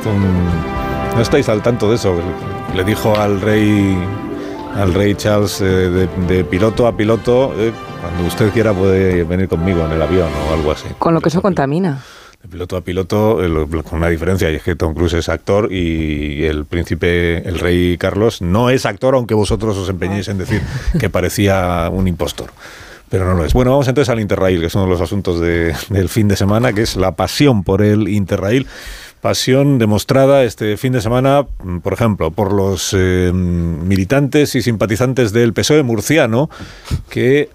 Un- no estáis al tanto de eso. Le dijo al rey al rey Charles eh, de, de piloto a piloto, eh, cuando usted quiera puede venir conmigo en el avión o algo así. Con lo que eso contamina. De piloto a piloto, eh, con una diferencia, y es que Tom Cruise es actor y el príncipe, el rey Carlos, no es actor, aunque vosotros os empeñéis en decir que parecía un impostor. Pero no lo es. Bueno, vamos entonces al Interrail, que es uno de los asuntos de- del fin de semana, que es la pasión por el Interrail. Pasión demostrada este fin de semana, mm, por ejemplo, por los eh, militantes y simpatizantes del PSOE murciano, que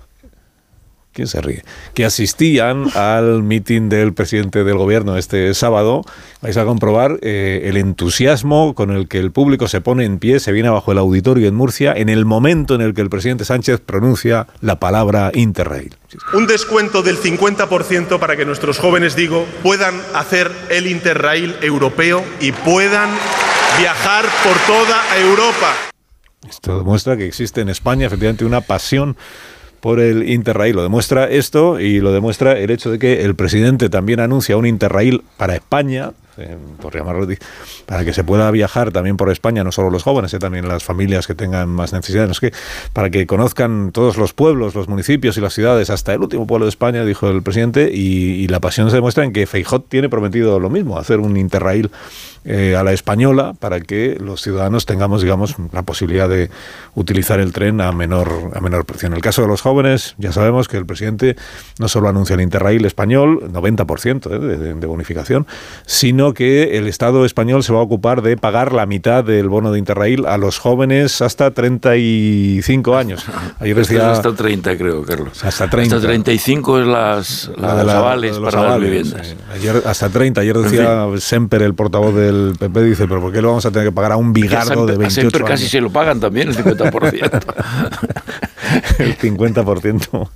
¿Quién se ríe? Que asistían al mitin del presidente del gobierno este sábado. Vais a comprobar eh, el entusiasmo con el que el público se pone en pie, se viene abajo el auditorio en Murcia, en el momento en el que el presidente Sánchez pronuncia la palabra Interrail. Un descuento del 50% para que nuestros jóvenes, digo, puedan hacer el Interrail europeo y puedan viajar por toda Europa. Esto demuestra que existe en España efectivamente una pasión por el Interrail. Lo demuestra esto y lo demuestra el hecho de que el presidente también anuncia un Interrail para España, eh, por llamarlo para que se pueda viajar también por España, no solo los jóvenes, eh, también las familias que tengan más necesidades, que para que conozcan todos los pueblos, los municipios y las ciudades, hasta el último pueblo de España, dijo el presidente, y, la pasión se demuestra en que Feijó tiene prometido lo mismo, hacer un Interrail eh, a la española para que los ciudadanos tengamos, digamos, la posibilidad de utilizar el tren a menor, a menor precio. En el caso de los jóvenes, ya sabemos que el presidente no solo anuncia el Interrail español, 90% eh, de, de- de bonificación, sino que el Estado español se va a ocupar de pagar la mitad del bono de Interrail a los jóvenes hasta 35 años. Ayer decía... hasta 30, creo, Carlos. Hasta 30. Hasta 35 es las, La las de la- avales de los para avales, las viviendas. sí. Ayer, hasta 30. Ayer En decía Semper, el portavoz del PP, dice, pero ¿por qué lo vamos a tener que pagar a un a bigardo de Semper- a 28 Semper casi se lo pagan también, el 50%. el 50%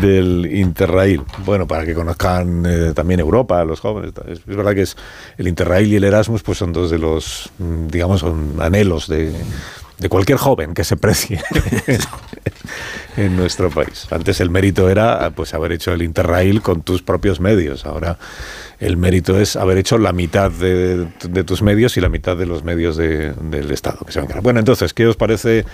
del Interrail. Bueno, para que conozcan eh, también Europa, los jóvenes. Es, es verdad que es el Interrail y el Erasmus pues son dos de los, mm, digamos, son anhelos de, de cualquier joven que se precie en nuestro país. Antes el mérito era pues haber hecho el Interrail con tus propios medios. Ahora el mérito es haber hecho la mitad de, tus medios y la mitad de los medios de- del Estado. Que. Bueno, entonces, ¿qué os parece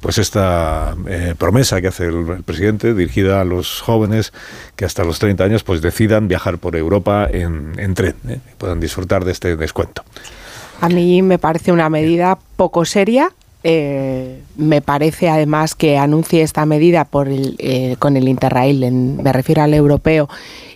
pues esta eh, promesa que hace el, el presidente dirigida a los jóvenes que hasta los 30 años pues decidan viajar por Europa en, en tren eh, y puedan disfrutar de este descuento? A mí me parece una medida poco seria. Eh, me parece además que anuncie esta medida por el, eh, con el Interrail, me refiero al europeo,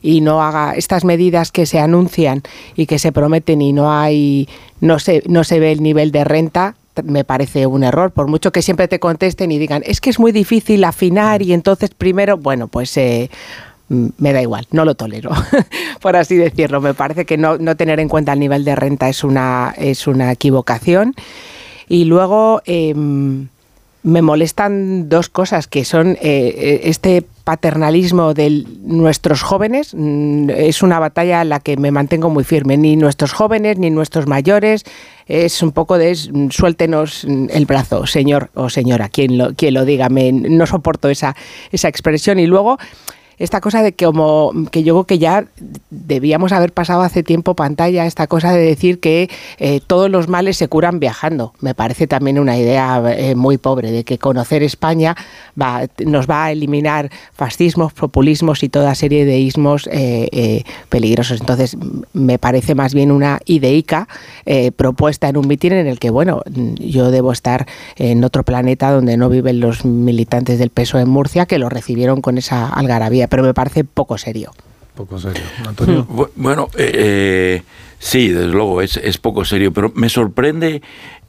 y no haga estas medidas que se anuncian y que se prometen y no hay, no se, no se ve el nivel de renta. Me parece un error, por mucho que siempre te contesten y digan, es que es muy difícil afinar y entonces primero, bueno, pues eh, mm, me da igual, no lo tolero, por así decirlo. Me parece que no, no tener en cuenta el nivel de renta es una, es una equivocación. Y luego em, me molestan dos cosas, que son eh, eh, este paternalismo de nuestros jóvenes, mm, es una batalla en la que me mantengo muy firme. Ni nuestros jóvenes, ni nuestros mayores, es un poco de mm, suéltenos mm, el brazo, señor o señora, quien lo, lo diga. Me, no soporto esa, esa expresión. Y luego esta cosa de que como que yo creo que ya debíamos haber pasado hace tiempo pantalla esta cosa de decir que eh, todos los males se curan viajando. Me parece también una idea eh, muy pobre de que conocer España va, nos va a eliminar fascismos, populismos y toda serie de ismos eh, peligrosos. Entonces me parece más bien una ideica propuesta en un mitin en el que bueno yo debo estar en otro planeta donde no viven los militantes del PSOE en Murcia que lo recibieron con esa algarabía, pero me parece poco serio. Poco serio. Antonio. Bueno, eh, sí, desde luego, es, es, poco serio, pero me sorprende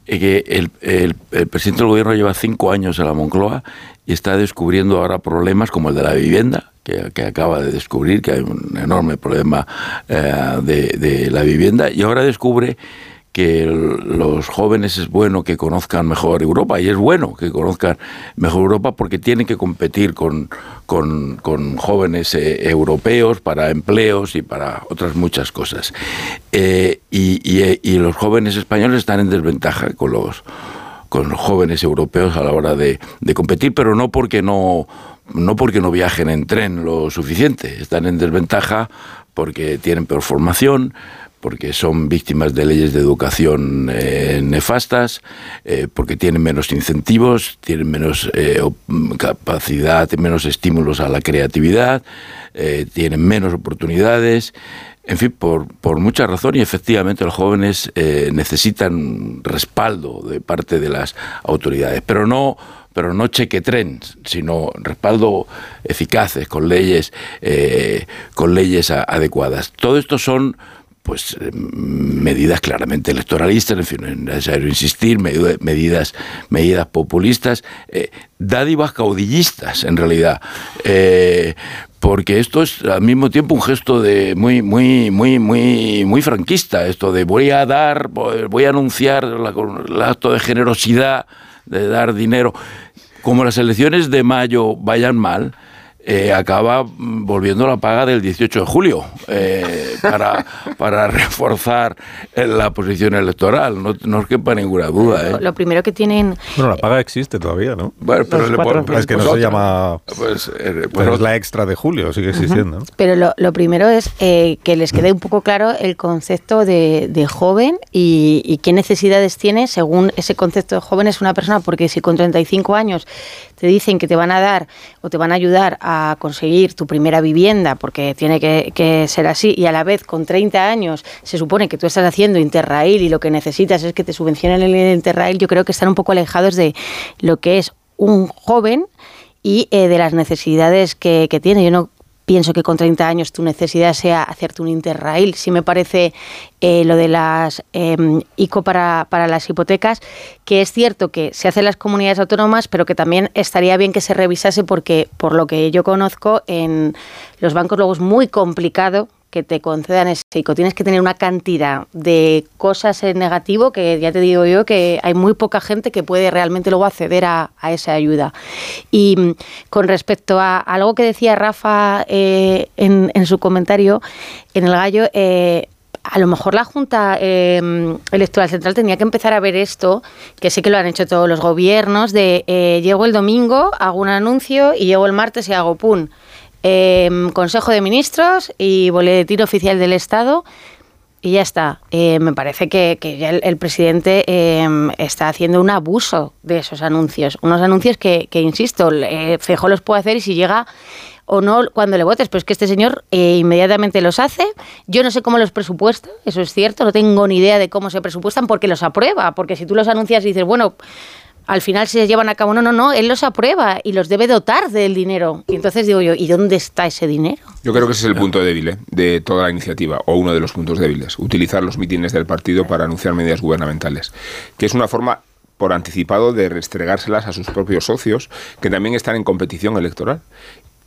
eh, que el, el, presidente del gobierno lleva cinco años en la Moncloa y está descubriendo ahora problemas como el de la vivienda, que, que acaba de descubrir que hay un enorme problema eh, de, de la vivienda, y ahora descubre que los jóvenes es bueno que conozcan mejor Europa y es bueno que conozcan mejor Europa porque tienen que competir con, con, jóvenes eh, europeos para empleos y para otras muchas cosas. Eh, y, los jóvenes españoles están en desventaja con los, con los jóvenes europeos a la hora de, de competir, pero no porque no no porque no viajen en tren lo suficiente, están en desventaja porque tienen peor formación, porque son víctimas de leyes de educación eh, nefastas, eh, porque tienen menos incentivos, tienen menos eh, capacidad, menos estímulos a la creatividad, tienen menos oportunidades. En fin, por, por mucha razón y efectivamente los jóvenes necesitan respaldo de parte de las autoridades, pero no pero no chequetrens, sino respaldo eficaces con leyes, con leyes adecuadas. Todo esto son pues medidas claramente electoralistas, en fin, es necesario insistir, medidas, medidas populistas, eh, dádivas caudillistas en realidad. Eh, porque esto es al mismo tiempo un gesto de muy muy muy muy muy franquista esto de voy a dar voy a anunciar el acto de generosidad de dar dinero como las elecciones de mayo vayan mal eh, acaba volviendo la paga del 18 de julio eh, para, para reforzar la posición electoral. No, no os quepa ninguna duda. ¿eh? Lo primero que tienen. Bueno, la paga existe todavía, ¿no? Bueno, pero es que no se llama. Pues, pues es la extra de julio, sigue existiendo. Pero lo, lo, primero es que les quede un poco claro el concepto de, de joven y, y qué necesidades tiene según ese concepto de joven es una persona, porque si con 35 años te dicen que te van a dar o te van a ayudar a conseguir tu primera vivienda, porque tiene que, ser así, y a la vez con 30 años se supone que tú estás haciendo Interrail y lo que necesitas es que te subvencionen el Interrail, yo creo que están un poco alejados de lo que es un joven y eh, de las necesidades que, que tiene. Yo no pienso que con 30 años tu necesidad sea hacerte un interrail. Sí me parece eh, lo de las em, ICO para, para, las hipotecas, que es cierto que se hace en las comunidades autónomas, pero que también estaría bien que se revisase porque, por lo que yo conozco, en los bancos luego es muy complicado que te concedan ese ICO. Tienes que tener una cantidad de cosas en negativo que ya te digo yo que hay muy poca gente que puede realmente luego acceder a, esa ayuda. Y mm, con respecto a algo que decía Rafa eh, en, su comentario, en el gallo, eh, a lo mejor la Junta eh, Electoral Central tenía que empezar a ver esto, que sé que lo han hecho todos los gobiernos, de llego el domingo, hago un anuncio y llego el martes y hago pum. Em, Consejo de Ministros y Boletín Oficial del Estado. Y ya está. Eh, me parece que, ya el, presidente em, está haciendo un abuso de esos anuncios. Unos anuncios que, insisto, Fejo los puede hacer y si llega o no cuando le votes, pero es que este señor eh, inmediatamente los hace. Yo no sé cómo los presupuesta, eso es cierto, no tengo ni idea de cómo se presupuestan porque los aprueba, porque si tú los anuncias y dices, bueno, al final se llevan a cabo. No, no, no, él los aprueba y los debe dotar del dinero. Y entonces digo yo, ¿y dónde está ese dinero? Yo creo que ese es el punto débil ¿eh? de toda la iniciativa, o uno de los puntos débiles, utilizar los mítines del partido para anunciar medidas gubernamentales, que es una forma por anticipado de restregárselas a sus propios socios, que también están en competición electoral.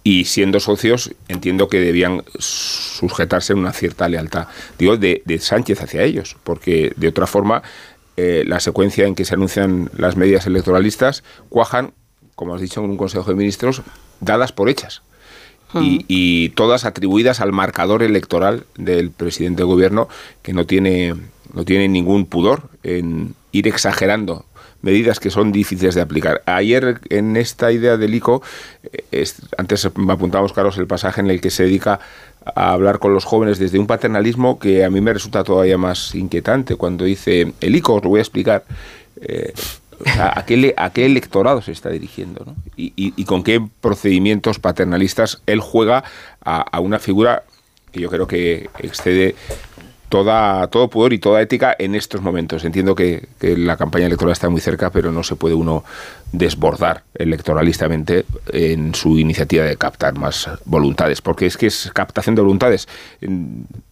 Y siendo socios, entiendo que debían sujetarse a una cierta lealtad, digo, de, de Sánchez hacia ellos, porque de otra forma eh, la secuencia en que se anuncian las medidas electoralistas cuajan, como has dicho en un Consejo de Ministros, dadas por hechas. Y, todas atribuidas al marcador electoral del presidente de gobierno que no tiene no tienen ningún pudor en ir exagerando medidas que son difíciles de aplicar. Ayer en esta idea del ICO, eh, es- antes me apuntamos, Carlos, el pasaje en el que se dedica a hablar con los jóvenes desde un paternalismo que a mí me resulta todavía más inquietante cuando dice el ICO, os lo voy a explicar. eh, ¿a, qué a qué electorado se está dirigiendo? ¿no? Y, y- con qué procedimientos paternalistas él juega a una figura que yo creo que excede toda, todo pudor y toda ética en estos momentos. Entiendo que, que la campaña electoral está muy cerca, pero no se puede uno desbordar electoralistamente en su iniciativa de captar más voluntades, porque es que es captación de voluntades.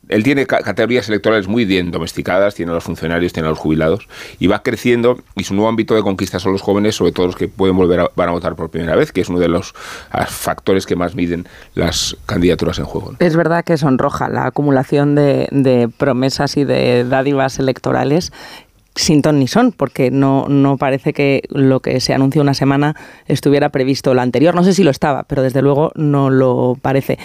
Él tiene ca- categorías electorales muy bien domesticadas, tiene a los funcionarios, tiene a los jubilados, y va creciendo, y su nuevo ámbito de conquista son los jóvenes, sobre todo los que pueden volver a, van a votar por primera vez, que es uno de los factores que más miden las candidaturas en juego. Es verdad que sonroja la acumulación de, de promesas y de dádivas electorales sin ton ni son, porque no, no parece que lo que se anunció una semana estuviera previsto la anterior. No sé si lo estaba, pero desde luego no lo parece.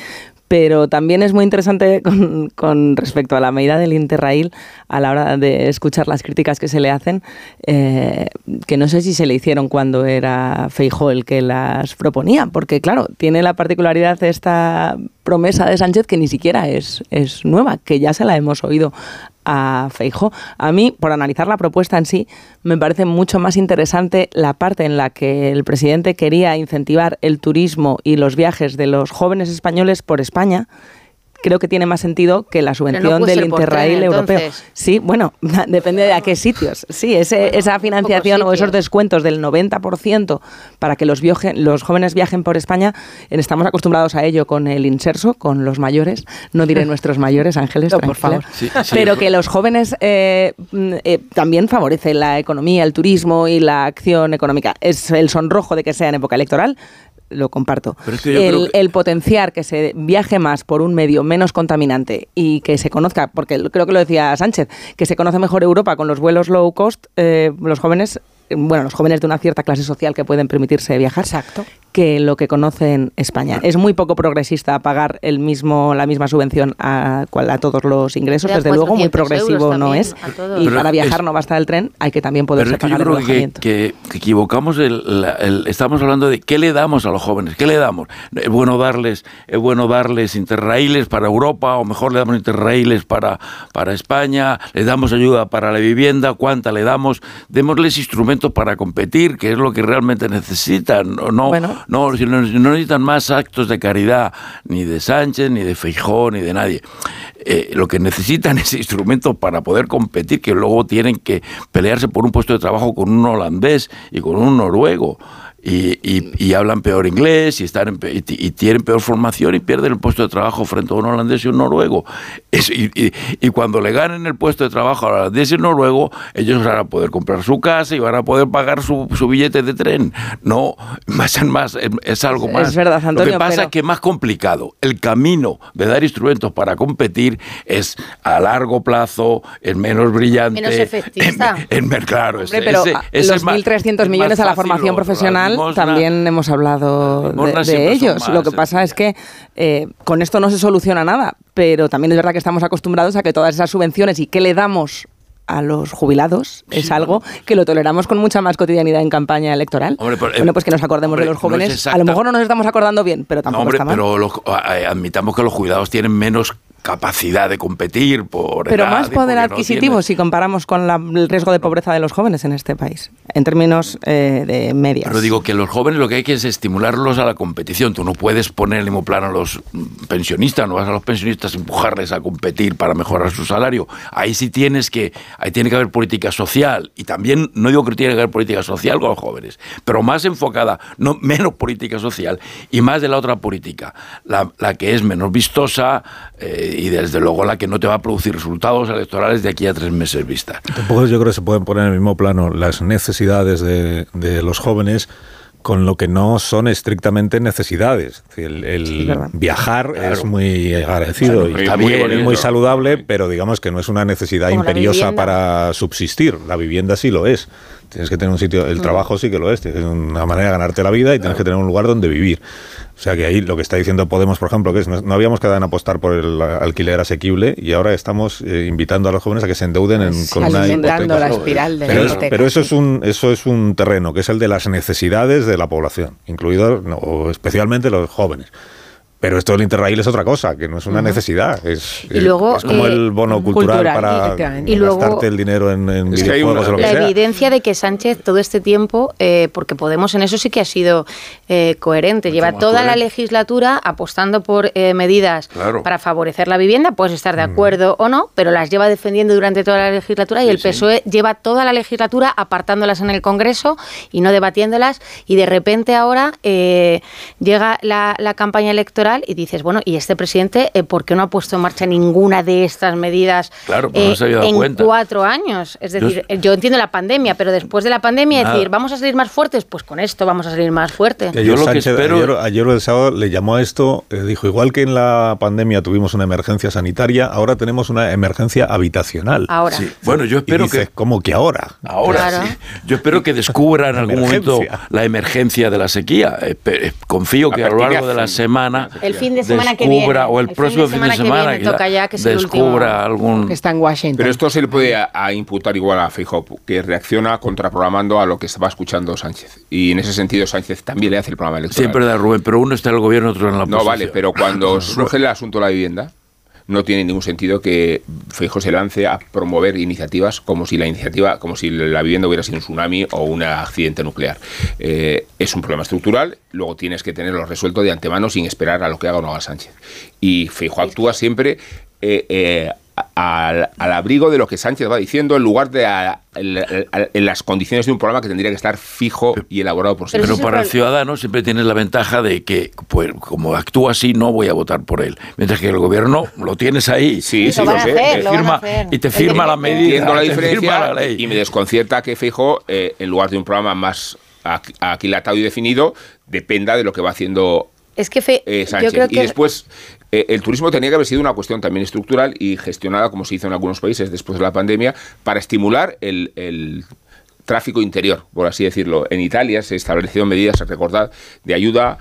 Pero también es muy interesante con, respecto a la medida del Interrail, a la hora de escuchar las críticas que se le hacen, eh, que no sé si se le hicieron cuando era Feijó el que las proponía, porque claro, tiene la particularidad esta promesa de Sánchez que ni siquiera es, es nueva, que ya se la hemos oído a Feijó. A mí, por analizar la propuesta en sí, me parece mucho más interesante la parte en la que el presidente quería incentivar el turismo y los viajes de los jóvenes españoles por España. Creo que tiene más sentido que la subvención del Interrail tren, europeo. Sí, bueno, depende de a qué sitios. Sí, ese, esa financiación o esos descuentos del 90% para que los, vioje- los jóvenes viajen por España, estamos acostumbrados a ello con el inserso, con los mayores. No diré nuestros mayores, Ángeles, No, por favor. Sí, sí. Pero que los jóvenes eh, mm, eh, también favorece la economía, el turismo y la acción económica. Es el sonrojo de que sea en época electoral. Lo comparto. Pero es que yo creo el, que- el potenciar que se viaje más por un medio menos contaminante y que se conozca, porque creo que lo decía Sánchez, que se conoce mejor Europa con los vuelos low cost, eh, los jóvenes, bueno, los jóvenes de una cierta clase social que pueden permitirse viajar, Exacto. que lo que conocen España. Es muy poco progresista pagar el mismo, la misma subvención a, cual- a todos los ingresos, desde luego muy 400 euros progresivo no es. Y Pero para viajar es- no basta el tren, hay que también Pero poderse es que yo pagar el creo que, alojamiento. que- que equivocamos el, la- el- Estamos hablando de qué le damos a los jóvenes, qué le damos. Es bueno darles, es bueno darles interraíles para Europa, o mejor le damos interraíles para, para España, le damos ayuda para la vivienda, cuánta le damos, démosles instrumentos para competir, que es lo que realmente necesitan. No, no, Bueno. no, no, no necesitan más actos de caridad, ni de Sánchez, ni de Feijó, ni de nadie. Eh, lo que necesitan es instrumentos para poder competir, que luego tienen que pelearse por un puesto de trabajo con un holandés y con un noruego. Y, y- y hablan peor inglés y, están en y, ti- y tienen peor formación y pierden el puesto de trabajo frente a un holandés y un noruego. Es- y, cuando le ganen el puesto de trabajo al holandés y al noruego, ellos van a poder comprar su casa y van a poder pagar su, su billete de tren. No, más, más, es, es algo Es más. verdad, Lo que pasa pero- es que es más complicado. El camino de dar instrumentos para competir es a largo plazo, es menos brillante. Menos efectista. Es, es- claro, es- Hombre, pero ese- los es más- 1.300 es millones a la formación profesional limosna- también hemos hablado La de, ellos. más, Lo que eh. pasa es que eh, con esto no se soluciona nada, pero también es verdad que estamos acostumbrados a que todas esas subvenciones y qué le damos a los jubilados es algo que lo toleramos con mucha más cotidianidad en campaña electoral. Hombre, pero, eh, bueno, pues que nos acordemos hombre, de los no es jóvenes. a lo mejor no nos estamos acordando bien, pero No, tampoco hombre, está mal. pero los- eh, admitamos que los jubilados tienen menos capacidad de competir por Pero edad más poder no adquisitivo si comparamos con la- el riesgo de pobreza de los jóvenes en este país, en términos eh, de medias. Pero digo que los jóvenes lo que hay que es estimularlos a la competición. Tú no puedes poner el mismo plano a los pensionistas, no vas a los pensionistas a empujarles a competir para mejorar su salario. Ahí sí tienes que, ahí tiene que haber política social. Y también, no digo que tiene que haber política social con los jóvenes, pero más enfocada, no menos política social y más de la otra política, la, la que es menos vistosa eh, y desde luego la que no te va a producir resultados electorales de aquí a tres meses vista. Tampoco yo creo que se pueden poner en el mismo plano las necesidades de, de los jóvenes con lo que no son estrictamente necesidades. El, el Sí, verdad. viajar Claro. es muy agradecido Claro, y está muy, bien, es muy eso. saludable, pero digamos que no es una necesidad Como imperiosa para subsistir. La vivienda sí lo es. Tienes que tener un sitio, el trabajo sí que lo es, tienes una manera de ganarte la vida y tienes que tener un lugar donde vivir. O sea que ahí lo que está diciendo Podemos, por ejemplo, que es no, no habíamos quedado en apostar por el alquiler asequible y ahora estamos eh, invitando a los jóvenes a que se endeuden en, con una hipoteca. la espiral de Pero, la es- hipoteca. pero eso es un eso es un terreno que es el de las necesidades de la población, incluidos no, especialmente los jóvenes. Pero esto del Interrail es otra cosa, que no es una necesidad. Es, Y luego, es como eh, el bono cultural, cultural, para. Y luego- gastarte el dinero en, en Es que una- o lo que la sea. evidencia de que Sánchez todo este tiempo, eh, porque Podemos en eso sí que ha sido eh, coherente, lleva toda la legislatura apostando por eh, medidas Claro. para favorecer la vivienda, puedes estar de acuerdo o no, pero las lleva defendiendo durante toda la legislatura y el PSOE lleva toda la legislatura apartándolas en el Congreso y no debatiéndolas y de repente ahora eh, llega la, la campaña electoral y dices, bueno, ¿y este presidente eh, por qué no ha puesto en marcha ninguna de estas medidas Claro, pues no se había dado en cuenta. cuatro años? Es Yo- decir, yo entiendo la pandemia, pero después de la pandemia Nada. decir, vamos a salir más fuertes, pues con esto vamos a salir más fuertes. Que ayer Sánchez, Ayer, ayer el sábado le llamó a esto, eh, dijo, igual que en la pandemia tuvimos una emergencia sanitaria, ahora tenemos una emergencia habitacional. Ahora. Sí. Bueno, yo espero Y dices, que- ¿Cómo que ahora? Ahora Claro. sí. Yo espero que descubra en algún momento la emergencia de la sequía. Eh, Confío que a lo largo de la semana El fin de semana que viene, o el, el fin próximo fin de semana que viene toca ya que es el descubra último. algún... que está en Washington. Pero esto se le puede a, a imputar igual a Feijóo, que reacciona contraprogramando a lo que estaba escuchando Sánchez. Y en ese sentido Sánchez también le hace el programa electoral. Siempre da Rubén, pero uno está en el gobierno, otro en la No, oposición. vale, pero cuando surge el asunto de la vivienda, no tiene ningún sentido que Feijóo se lance a promover iniciativas como si la iniciativa, como si la vivienda hubiera sido un tsunami o un accidente nuclear. Eh, es un problema estructural, luego tienes que tenerlo resuelto de antemano sin esperar a lo que haga o no haga Sánchez. Y Feijóo actúa siempre eh, eh, al, al abrigo de lo que Sánchez va diciendo en lugar de a- el- el- en las condiciones de un programa que tendría que estar fijo y elaborado por sí Pero, para el ciudadano siempre tienes la ventaja de que, pues, como actúa así, no voy a votar por él. Mientras que el gobierno lo tienes ahí. Sí, y sí, te lo sé. Lo firma- hacer. Y te firma la medida. Entiendo la te firma diferencia la ley. y me desconcierta que Feijóo, eh, en lugar de un programa más aqu- aquilatado y definido, dependa de lo que va haciendo Es que Fe- eh, yo Sánchez. Y después, eh, el turismo tenía que haber sido una cuestión también estructural y gestionada, como se hizo en algunos países después de la pandemia, para estimular el, el tráfico interior, por así decirlo. En Italia se establecieron medidas, recordad, de ayuda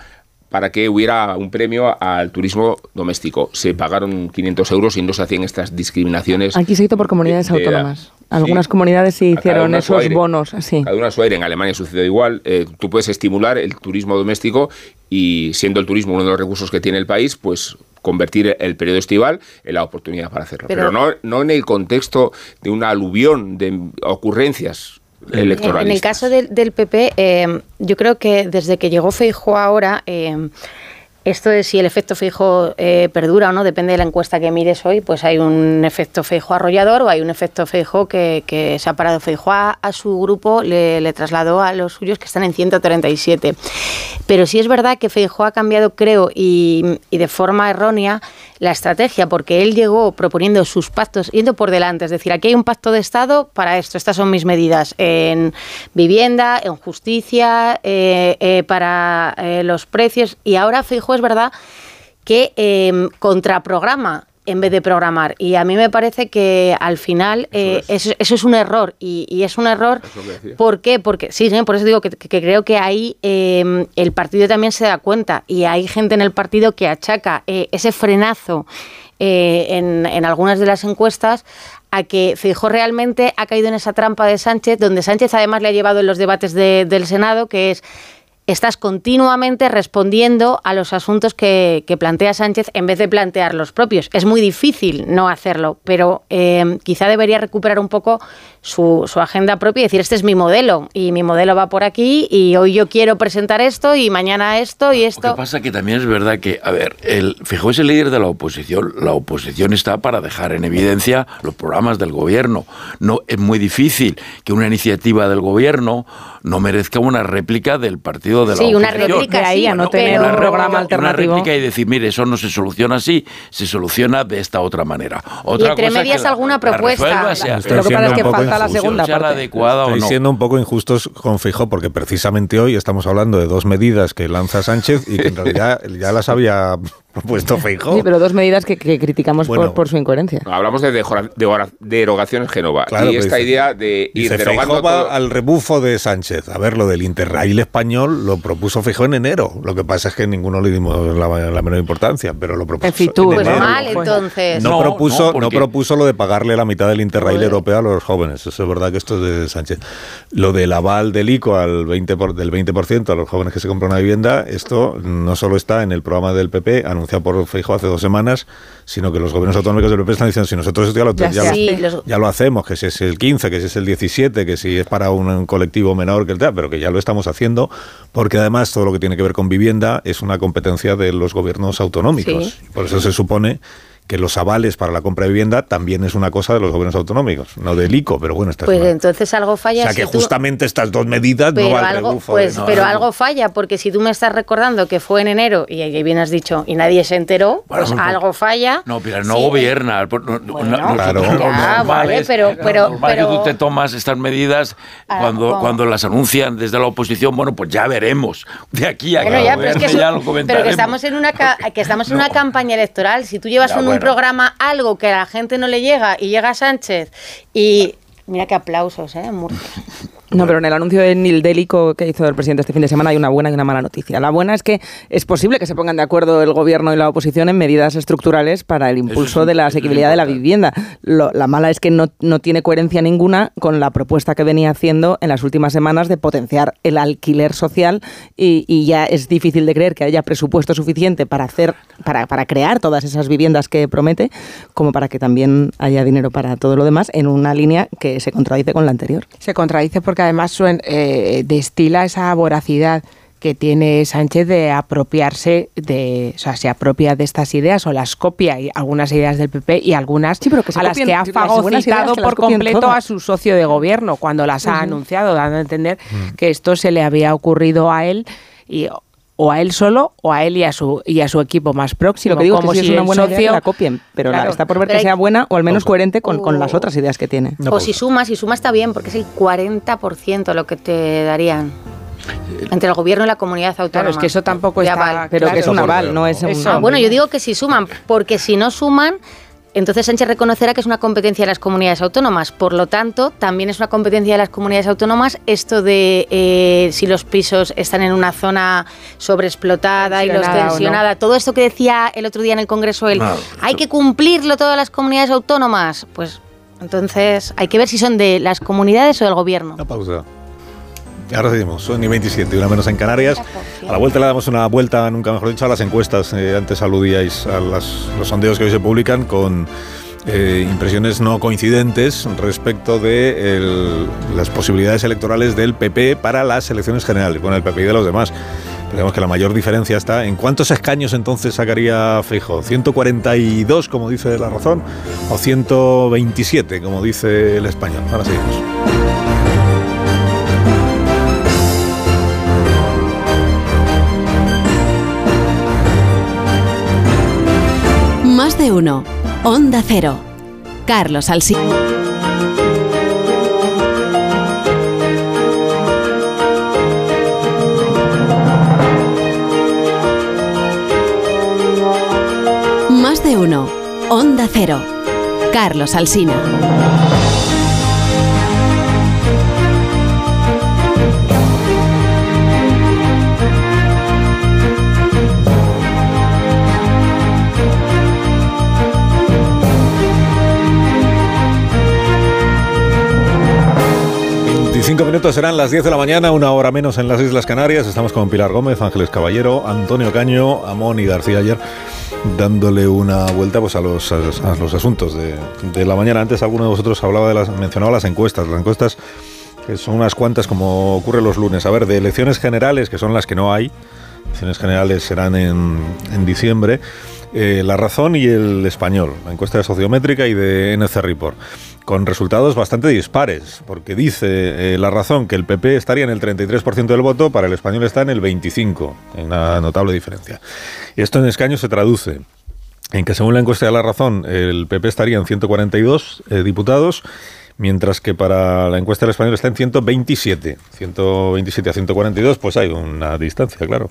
para que hubiera un premio al turismo doméstico. Se pagaron 500 euros y no se hacían estas discriminaciones. Aquí se hizo por comunidades de- de- autónomas. Algunas comunidades sí cada hicieron esos aire. bonos así. Cada su aire. En Alemania sucede igual. Eh, tú puedes estimular el turismo doméstico y siendo el turismo uno de los recursos que tiene el país, pues convertir el periodo estival en la oportunidad para hacerlo. Pero, Pero- no, no en el contexto de una aluvión de ocurrencias En, electorales. en el caso del, del PP, eh, yo creo que desde que llegó Feijóo ahora, eh, esto de si el efecto Feijóo eh, perdura o no, depende de la encuesta que mires hoy, pues hay un efecto Feijóo arrollador o hay un efecto Feijóo que, se ha parado. Feijóo a, su grupo le, trasladó a los suyos que están en 137. Pero sí es verdad que Feijóo ha cambiado, creo, y de forma errónea, la estrategia, porque él llegó proponiendo sus pactos, yendo por delante, es decir, aquí hay un pacto de Estado para esto, estas son mis medidas en vivienda, en justicia, eh, eh, para eh, los precios, y ahora Feijóo es verdad que eh, contraprograma en vez de programar. Y a mí me parece que al final eh, eso, eso es un error. Y, y es un error ¿Por qué? Porque, sí, sí, por eso digo que, que creo que ahí eh, el partido también se da cuenta y hay gente en el partido que achaca eh, ese frenazo eh, en, en algunas de las encuestas a que Feijóo realmente ha caído en esa trampa de Sánchez, donde Sánchez además le ha llevado en los debates de- del Senado, que es estás continuamente respondiendo a los asuntos que, que plantea Sánchez en vez de plantear los propios. Es muy difícil no hacerlo, pero eh, quizá debería recuperar un poco su, su agenda propia y decir, este es mi modelo y mi modelo va por aquí y hoy yo quiero presentar esto y mañana esto y Lo que esto. pasa que también es verdad que, a ver, el Feijóo es el líder de la oposición. La oposición está para dejar en evidencia los programas del gobierno. No es muy difícil que una iniciativa del gobierno no merezca una réplica del partido de la Sí, una oposición. réplica, De ahí sí, a no tener un programa Una alternativo. réplica y decir, mire, eso no se soluciona así, se soluciona de esta otra manera. Otra entre cosa medias que la- alguna la propuesta. resuelva sea- Estoy Lo que pasa es que falta la segunda la parte. adecuada o Estáis no. siendo un poco injustos con Feijóo porque precisamente hoy estamos hablando de dos medidas que lanza Sánchez y que en realidad ya las había propuesto Feijóo. Sí, pero dos medidas que, que criticamos Bueno. por, por su incoherencia. Hablamos de dejora- de derogaciones Genova. Claro, y esta dice- idea de ir Dice derogando todo- al rebufo de Sánchez. A ver, lo del Interrail español lo propuso Feijóo en enero. Lo que pasa es que ninguno le dimos la, la menor importancia, pero lo propuso En Fitur. en Pues enero. mal, entonces. No, No, propuso, no, no, propuso lo de pagarle la mitad del Interrail europeo a los jóvenes. Eso es verdad que esto es de Sánchez. Lo del aval del ICO al 20 por- del 20% a los jóvenes que se compran una vivienda, esto no solo está en el programa del PP, anunciado por Feijóo hace dos semanas, sino que los gobiernos autonómicos del PP están diciendo, si nosotros esto ya lo, Ya ya se lo- Sí, los- ya lo hacemos, que si es el 15, que si es el 17, que si es para un, un colectivo menor que el tal, pero que ya lo estamos haciendo, porque además todo lo que tiene que ver con vivienda es una competencia de los gobiernos autonómicos. Sí. Por eso se supone que los avales para la compra de vivienda también es una cosa de los gobiernos autonómicos, no del ICO, pero bueno, esta Pues es una- entonces algo O falla. sea si que tú- justamente estas dos medidas no pero van al algo, de- pues, no, pero no. algo falla, porque si tú me estás recordando que fue en enero y ahí bien has dicho y nadie se enteró, Bueno, pues no, algo falla. No, pero no Sí. gobierna. no- no- nosotros Claro. Ya, vale, pero- pero- normal pero- que tú te tomas estas medidas Ah, cuando, ¿cómo? cuando las anuncian desde la oposición, bueno, pues ya veremos. De aquí a que Bueno, lo ya, pero es que, eso- ya lo pero que estamos en una ca- que estamos en una campaña electoral. Si tú llevas Ya, un bueno. programa algo que a la gente no le llega y llega Sánchez y mira qué aplausos, eh, Murcia. No, pero en el anuncio de Nildélico que hizo el presidente este fin de semana hay una buena y una mala noticia. La buena es que es posible que se pongan de acuerdo el gobierno y la oposición en medidas estructurales para el impulso es- de la asequibilidad de la vivienda. Lo- la mala es que no, no tiene coherencia ninguna con la propuesta que venía haciendo en las últimas semanas de potenciar el alquiler social y, y ya es difícil de creer que haya presupuesto suficiente para hacer, para, para crear todas esas viviendas que promete, como para que también haya dinero para todo lo demás en una línea que se contradice con la anterior. Se contradice porque además suen- eh, destila esa voracidad que tiene Sánchez de apropiarse de, o sea, se apropia de estas ideas o las copia y algunas ideas del PP y algunas Sí, pero que se a las que ha fagocitado que por completo todas. a su socio de gobierno cuando las ha anunciado, dando a entender que esto se le había ocurrido a él y o a él solo o a él y a su y a su equipo más Sí, próximo. lo que digo como es que si es una buena idea socio- que la copien, pero la- está por ver Pero que hay- sea buena o al menos Ojo. coherente con, con las otras ideas que tiene. O pausa. si suma, si suma está bien, porque es el 40% lo que te darían entre el gobierno y la comunidad autónoma. Claro, es que eso tampoco De está aval. Pero que es un aval, no es un... Eso. Ah, bueno, yo digo que si suman, porque si no suman, entonces Sánchez reconocerá que es una competencia de las comunidades autónomas. Por lo tanto, también es una competencia de las comunidades autónomas esto de eh, si los pisos están en una zona sobreexplotada y los Tensionada no. Todo esto que decía el otro día en el Congreso él, Claro, hay que cumplirlo todas las comunidades autónomas. Pues entonces hay que ver si son de las comunidades o del gobierno. Una pausa. Ahora seguimos, son y 27, una menos en Canarias. A la vuelta le damos una vuelta, nunca mejor dicho, a las encuestas. Eh, antes aludíais a las- los sondeos que hoy se publican con eh, impresiones no coincidentes respecto de el- las posibilidades electorales del PP para las elecciones generales, bueno, el PP y de los demás. Pero Digamos que la mayor diferencia está en cuántos escaños entonces sacaría Fijo, 142 como dice la razón o 127 como dice el español. Ahora seguimos. De uno. Onda Cero. Carlos Alsina. Más de uno. Onda Cero. Carlos Alsina. Cinco minutos serán las 10 de la mañana, una hora menos en las Islas Canarias. Estamos con Pilar Gómez, Ángeles Caballero, Antonio Caño, Amón y García ayer, dándole una vuelta pues, a, los, asuntos de, la mañana. Antes alguno de vosotros hablaba de las, mencionaba las encuestas. Las encuestas que son unas cuantas como ocurre los lunes. A ver, de elecciones generales, que son las que no hay, elecciones generales serán en diciembre, eh, La Razón y El Español, la encuesta de sociométrica y de NC Report, con resultados bastante dispares, porque dice eh, La Razón que el PP estaría en el 33% del voto, para el Español está en el 25%, en una notable diferencia. Esto en escaños se traduce en que según la encuesta de La Razón, el PP estaría en 142 eh, diputados, mientras que para la encuesta del español está en 127. 127 a 142, pues hay una distancia, claro.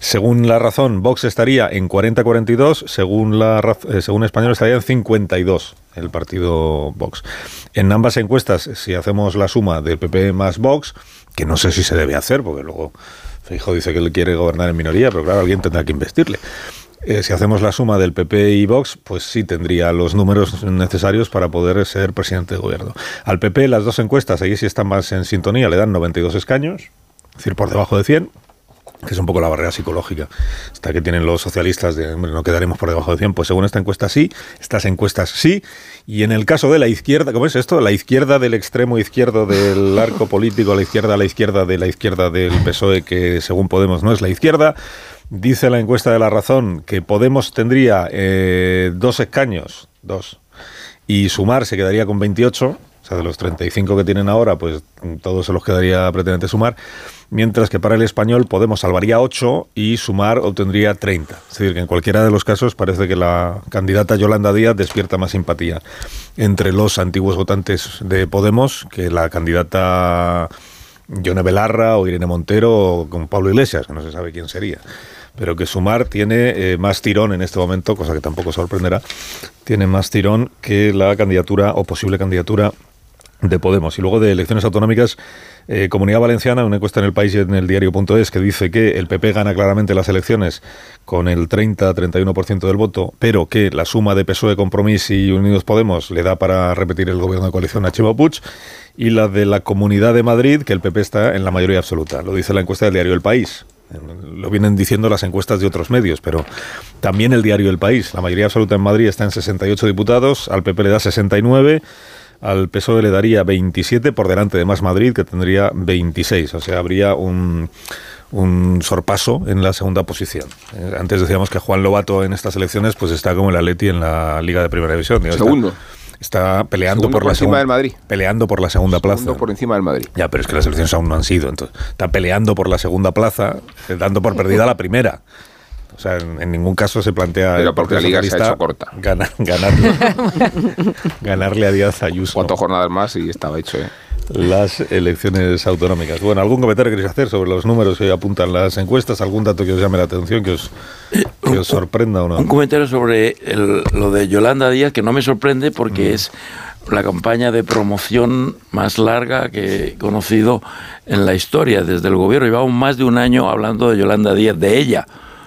Según la razón, Vox estaría en 40-42, según, la, eh, según español estaría en 52 el partido Vox. En ambas encuestas, si hacemos la suma del PP más Vox, que no sé si se debe hacer, porque luego Feijóo dice que él quiere gobernar en minoría, pero claro, alguien tendrá que investirle. Eh, si hacemos la suma del PP y Vox, pues sí tendría los números necesarios para poder ser presidente de gobierno. Al PP las dos encuestas, ahí sí están más en sintonía, le dan 92 escaños, es decir, por debajo de 100 que es un poco la barrera psicológica, hasta que tienen los socialistas de "Hombre, no quedaremos por debajo de 100, pues según esta encuesta sí, estas encuestas sí, y en el caso de la izquierda, ¿cómo es esto? La izquierda del extremo izquierdo del arco político, la izquierda a la izquierda de la izquierda del PSOE, que según Podemos no es la izquierda, dice la encuesta de la razón que Podemos tendría eh, dos escaños, dos, y sumar se quedaría con 28, o sea, de los 35 que tienen ahora, pues todos se los quedaría pretendente sumar, mientras que para el español Podemos salvaría 8 y sumar obtendría 30. Es decir, que en cualquiera de los casos parece que la candidata Yolanda Díaz despierta más simpatía entre los antiguos votantes de Podemos que la candidata Yone Belarra o Irene Montero o con Pablo Iglesias, que no se sabe quién sería. Pero que Sumar tiene eh, más tirón en este momento, cosa que tampoco sorprenderá, tiene más tirón que la candidatura o posible candidatura de Podemos. Y luego de elecciones autonómicas, eh, Comunidad Valenciana, una encuesta en el país y en el diario.es que dice que el PP gana claramente las elecciones con el 30-31% del voto, pero que la suma de PSOE, Compromís y Unidos Podemos le da para repetir el gobierno de coalición a Chimo Puig. Y la de la Comunidad de Madrid, que el PP está en la mayoría absoluta. Lo dice la encuesta del diario El País. Lo vienen diciendo las encuestas de otros medios, pero también el diario El País. La mayoría absoluta en Madrid está en 68 diputados, al PP le da 69, al PSOE le daría 27 por delante de Más Madrid, que tendría 26. O sea, habría un, un sorpaso en la segunda posición. Eh, Antes decíamos que Juan Lobato en estas elecciones pues está como el Atleti en la Liga de Primera División. Digo, Segundo. Está, peleando Segundo por, por la encima segunda del Madrid. Peleando por la segunda Segundo plaza. por encima del Madrid. Ya, pero es que las elecciones aún no han sido. Entonces, está peleando por la segunda plaza, eh, dando por perdida la primera. O sea, en, en ningún caso se plantea. Pero porque la liga se ha hecho corta. ganar- ganarle, ganarle a Díaz Ayuso. Cuatro jornadas más y estaba hecho, ¿eh? Las elecciones autonómicas. Bueno, ¿algún comentario queréis hacer sobre los números que apuntan las encuestas? ¿Algún dato que os llame la atención, que os, que os sorprenda o no? Un comentario sobre el- lo de Yolanda Díaz que no me sorprende porque es la campaña de promoción más larga que he conocido en la historia desde el gobierno. Llevamos más de un año hablando de Yolanda Díaz, de ella,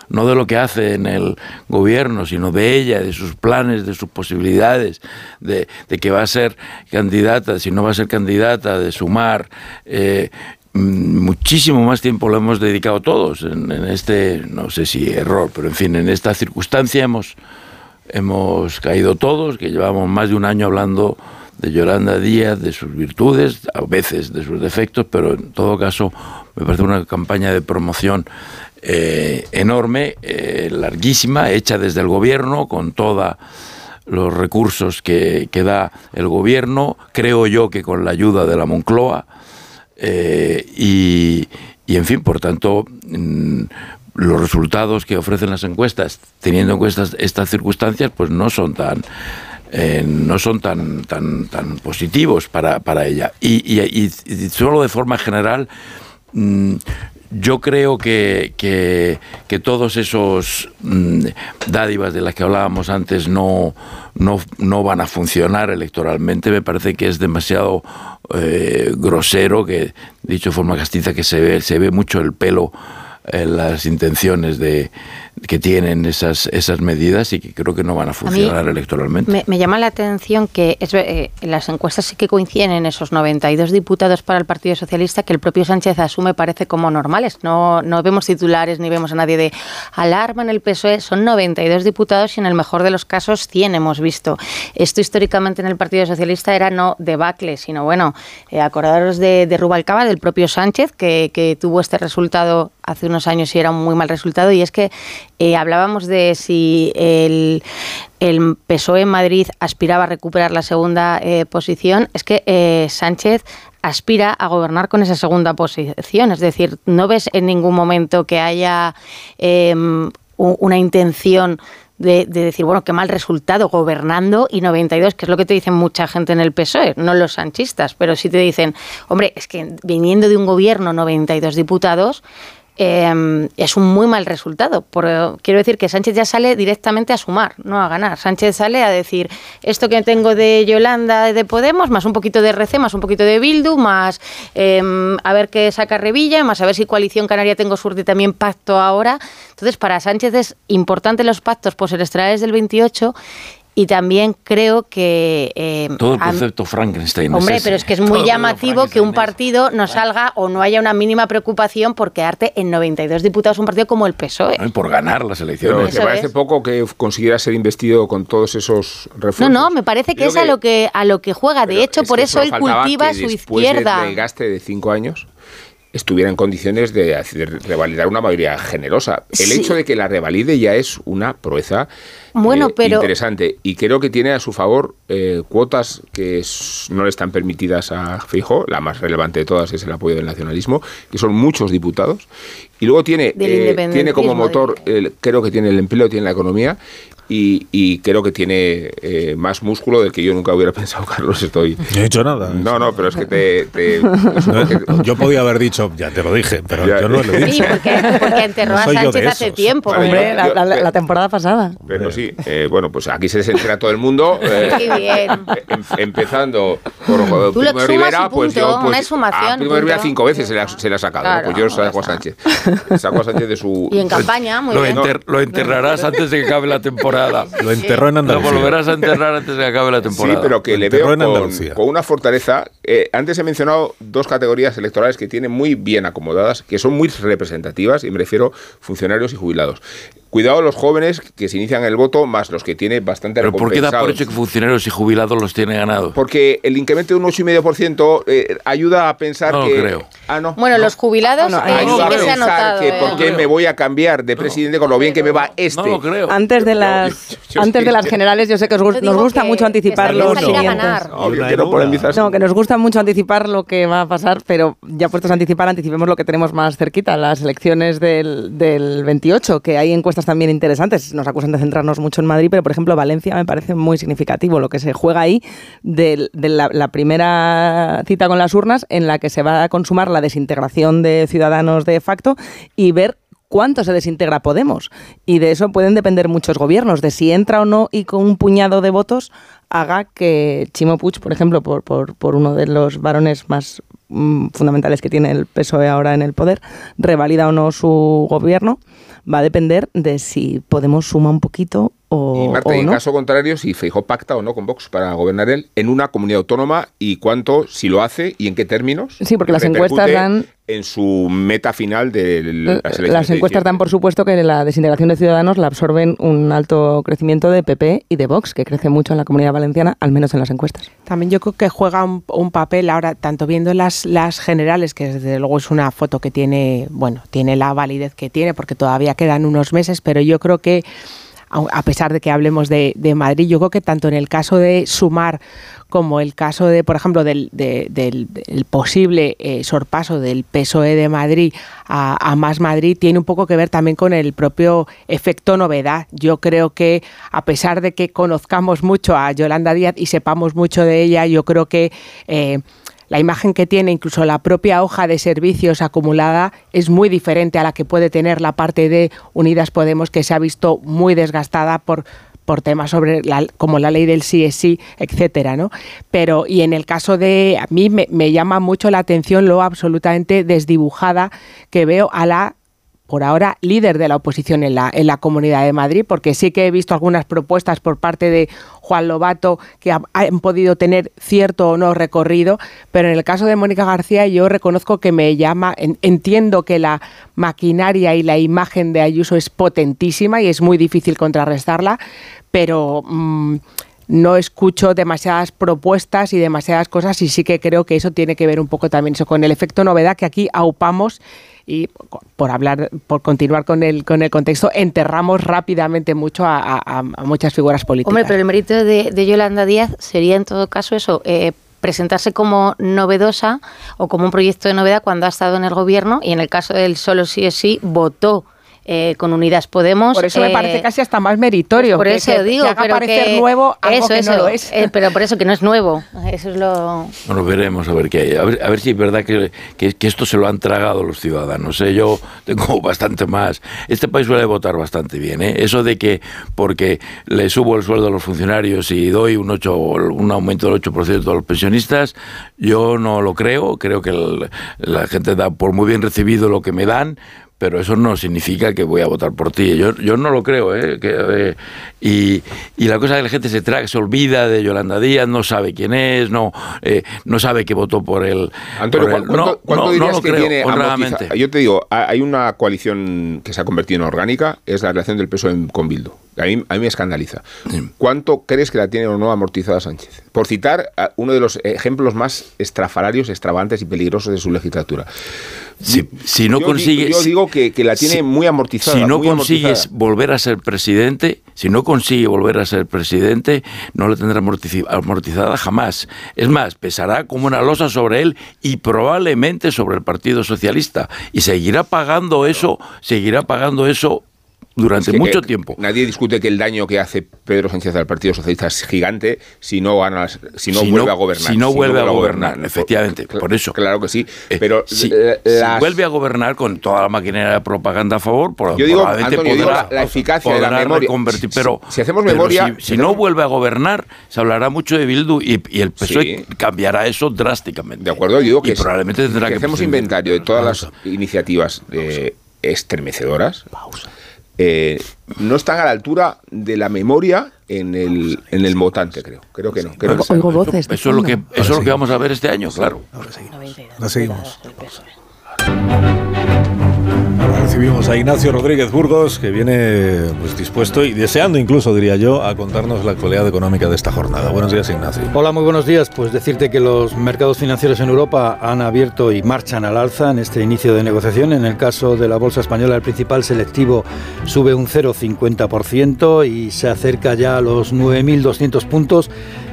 no de lo que hace en el gobierno, sino de ella, de sus planes, de sus posibilidades, de, que va a ser candidata, si no va a ser candidata, de sumar. eh, mm, muchísimo más tiempo lo hemos dedicado todos en, en este, no sé si error, pero en fin, en esta circunstancia hemos, hemos caído todos, que llevamos más de un año hablando de Yolanda Díaz, de sus virtudes, a veces de sus defectos, pero en todo caso me parece una campaña de promoción eh, enorme, eh, larguísima, hecha desde el gobierno, con todos los recursos que, que da el gobierno, creo yo que con la ayuda de la Moncloa, eh, y, y, en fin, por tanto, mm, los resultados que ofrecen las encuestas, teniendo en cuenta estas circunstancias, pues no son tan no son tan tan tan positivos para, para ella. Y solo de forma general, mm, yo creo que, que, todos esos mm, dádivas de las que hablábamos antes no, no, no van a funcionar electoralmente. Me parece que es demasiado eh, grosero, que dicho de forma castiza, que se ve, se ve mucho el pelo en las intenciones de que tienen esas esas medidas y que creo que no van a funcionar electoralmente. Me, me llama la atención que es, eh, en las encuestas sí que coinciden en esos 92 diputados para el Partido Socialista que el propio Sánchez asume parece como normales. No, no vemos titulares ni vemos a nadie de alarma en el PSOE. Son 92 diputados y en el mejor de los casos 100 hemos visto. Esto históricamente en el Partido Socialista era no debacle, sino bueno, eh, acordaros de, de Rubalcaba, del propio Sánchez, que, que tuvo este resultado hace unos años y era un muy mal resultado. Y es que eh, hablábamos de si el, PSOE en Madrid aspiraba a recuperar la segunda eh, posición. Es que eh, Sánchez aspira a gobernar con esa segunda posición. Es decir, no ves en ningún momento que haya u- una intención de, de decir, bueno, qué mal resultado gobernando y 92, que es lo que te dicen mucha gente en el PSOE, no los sanchistas, pero sí te dicen, hombre, es que viniendo de un gobierno 92 diputados, eh, es un muy mal resultado. Por- quiero decir que Sánchez ya sale directamente a sumar, no a ganar. Sánchez sale a decir, esto que tengo de Yolanda de Podemos, más un poquito de RC, más un poquito de Bildu, más eh, a ver qué saca Revilla, más a ver si Coalición Canaria tengo suerte también pacto ahora. Entonces, para Sánchez es importante los pactos postelectorales del 28 y también creo que... eh, Todo el a- concepto Frankenstein. Hombre, ese. pero es que es Todo muy el llamativo que un partido no salga o no haya una mínima preocupación por quedarte en 92 diputados un partido como el PSOE. No, y por ganar las Pero elecciones. ¿te Eso parece es. poco que consiguiera ser investido con todos esos No, refuerzos? no, me parece que Digo es a lo que a lo que juega. De hecho, Es por que eso él cultiva que su después izquierda. del gaste de cinco años estuviera en condiciones de, hacer- revalidar una mayoría generosa. El Sí. hecho de que la revalide ya es una proeza Bueno, eh, pero- interesante y creo que tiene a su favor eh, cuotas que no le están permitidas a Fijo. La más relevante de todas es el apoyo del nacionalismo, que son muchos diputados. Y luego tiene, eh, tiene como motor, el- creo que tiene el empleo, tiene la economía. Y, y creo que tiene eh, más músculo del que yo nunca hubiera pensado, Carlos. Estoy. No he hecho nada. No, no, pero es que te. te- No, yo podía haber dicho, ya te lo dije, pero Ya. yo no lo he Sí, dicho. porque, porque enterró a Sánchez hace tiempo. Vale, hombre. yo- Hombre, la, la- la temporada pasada. Pero sí, eh, bueno, pues aquí se entera todo el mundo. eh, Qué bien. em- empezando por eh, Tú lo Primo Rivera, pues punto, yo. Pues, una exhumación, a Primo Rivera cinco veces se le ha, se le ha sacado. ¿no? Claro, pues yo saco a. Sánchez. Saco a Sánchez de su. Y en campaña, muy Lo, bien. enter- lo enterrarás antes de que acabe la temporada. Lo enterró en Lo Andalucía. volverás a enterrar antes de que acabe la temporada. Sí, pero que Lo le veo en con, con una fortaleza. Eh, antes he mencionado dos categorías electorales que tiene muy bien acomodadas, que son muy representativas, y me refiero funcionarios y jubilados. Cuidado los jóvenes que se inician el voto, más los que tiene bastante ¿Pero por qué da por hecho que funcionarios y jubilados los tiene ganados? Porque el incremento de un 8,5% eh, ayuda a pensar No lo que... creo. Ah, no. Bueno, los jubilados No, no, eh, sí que se ha pensar notado. que eh. por qué me voy a cambiar de presidente con lo bien que me va este. No lo creo. Antes de las, yo- yo- antes de las generales, yo sé que os nos gusta que- mucho anticipar los siguientes. No, que nos gusta mucho anticipar lo que va a pasar, pero ya puestos a anticipar, anticipemos lo que tenemos más cerquita, las elecciones del, del 28, que hay encuestas también interesantes. Nos acusan de centrarnos mucho en Madrid, pero por ejemplo Valencia me parece muy significativo lo que se juega ahí del- de, la, la primera cita con las urnas en la que se va a consumar la desintegración de ciudadanos de facto y ver cuánto se desintegra Podemos. Y de eso pueden depender muchos gobiernos, de si entra o no y con un puñado de votos haga que Chimo Puig, por ejemplo, por, por, por uno de los varones más mm, fundamentales que tiene el PSOE ahora en el poder, revalida o no su gobierno, va a depender de si Podemos suma un poquito o, Y Marta, o y en no. caso contrario, si Feijóo pacta o no con Vox para gobernar él en una comunidad autónoma y cuánto, si lo hace y en qué términos. Sí, porque las encuestas dan- En su meta final de las elecciones. Las encuestas dan por supuesto que la desintegración de ciudadanos la absorben un alto crecimiento de PP y de Vox, que crece mucho en la comunidad valenciana, al menos en las encuestas. También yo creo que juega un, un papel ahora, tanto viendo las, las generales, que desde luego es una foto que tiene, bueno, tiene la validez que tiene, porque todavía quedan unos meses, pero yo creo que, a pesar de que hablemos de, Madrid, yo creo que tanto en el caso de sumar como el caso de, por ejemplo, del, de- del- del posible eh, sorpaso del PSOE de Madrid a, a Más Madrid, tiene un poco que ver también con el propio efecto novedad. Yo creo que, a pesar de que conozcamos mucho a Yolanda Díaz y sepamos mucho de ella, yo creo que... eh, la imagen que tiene incluso la propia hoja de servicios acumulada es muy diferente a la que puede tener la parte de Unidas Podemos, que se ha visto muy desgastada por por temas sobre la, como la ley del sí es sí, etcétera, ¿no? Pero y en el caso de a mí me, me llama mucho la atención lo absolutamente desdibujada que veo a la por ahora líder de la oposición en la, Comunidad de Madrid, porque sí que he visto algunas propuestas por parte de Juan Lobato que ha- han podido tener cierto o no recorrido, pero en el caso de Mónica García yo reconozco que me llama, en- entiendo que la maquinaria y la imagen de Ayuso es potentísima y es muy difícil contrarrestarla, pero... mm, no escucho demasiadas propuestas y demasiadas cosas y sí que creo que eso tiene que ver un poco también con el efecto novedad que aquí aupamos y por hablar, por continuar con el, con el contexto, enterramos rápidamente mucho a, muchas figuras políticas. Hombre, pero el mérito de, de Yolanda Díaz sería en todo caso eso, eh, presentarse como novedosa o como un proyecto de novedad cuando ha estado en el gobierno y en el caso del solo sí es sí, votó eh, con Unidas Podemos. Por eso me eh, parece casi hasta más meritorio. por que- eso que- digo, que haga pero parecer que- nuevo algo eso, que eso, no lo es. eh, pero por eso que no es nuevo. Eso es lo. Bueno, veremos a ver qué hay. A ver, a ver si es verdad que, que- que esto se lo han tragado los ciudadanos. ¿eh? Yo tengo bastante más. Este país suele votar bastante bien. ¿eh? Eso de que porque le subo el sueldo a los funcionarios y doy un, 8, un aumento del 8% a los pensionistas, yo no lo creo. Creo que el- la gente da por muy bien recibido lo que me dan. Pero eso no significa que voy a votar por ti. Yo, yo no lo creo. ¿eh? Que, eh, y, y la cosa es que la gente se traga, se olvida de Yolanda Díaz, no sabe quién es, no, eh, no sabe que votó por él. Antonio, por él. ¿cu- ¿cuánto, no, cuánto no, no dirías lo que creo, tiene amortiza- Yo te digo, ha- hay una coalición que se ha convertido en orgánica, es la relación del PSOE con Bildu. A mí, a mí me escandaliza. ¿Cuánto crees que la tiene o no amortizada Sánchez? Por citar uno de los ejemplos más estrafalarios, extravagantes y peligrosos de su legislatura. Si, si no Yo consigues. yo digo que- que la tiene si- muy amortizada, Si no consigues amortizada. volver a ser presidente, si no consigue volver a ser presidente, no la tendrá amortizada jamás. Es más, pesará como una losa sobre él y probablemente sobre el Partido Socialista. Y seguirá pagando eso, seguirá pagando eso durante Es que, mucho eh, tiempo. Nadie discute que el daño que hace Pedro Sánchez al Partido Socialista es gigante si no gana, si no Si vuelve no- a gobernar. si no vuelve a gobernar, Por- efectivamente, por eso. Claro que sí, pero si, eh, si las- vuelve a gobernar con toda la maquinaria de propaganda a favor, por, Yo digo, probablemente Antonio, yo digo podrá, la- la eficacia de la podrá memoria. Si- pero, si- si hacemos memoria- si, si no vuelve a gobernar, se hablará mucho de Bildu y, y el PSOE cambiará eso drásticamente. De acuerdo, yo digo que y probablemente tendrá si que hacemos prescindir. inventario de todas las iniciativas eh, estremecedoras. Eh, no están a la altura de la memoria en el, en el votante, creo. Creo que no. Creo que Oigo voces. Eso es lo que, eso es lo que vamos a ver este año, claro. Ahora seguimos. Ahora recibimos a Ignacio Rodríguez Burgos, que viene pues, dispuesto y deseando incluso, diría yo, a contarnos la actualidad económica de esta jornada. Buenos días, Ignacio. Hola, muy buenos días. Pues decirte que los mercados financieros en Europa han abierto y marchan al alza en este inicio de negociación. En el caso de la bolsa española, el principal selectivo sube un 0,50% y se acerca ya a los 9.200 puntos.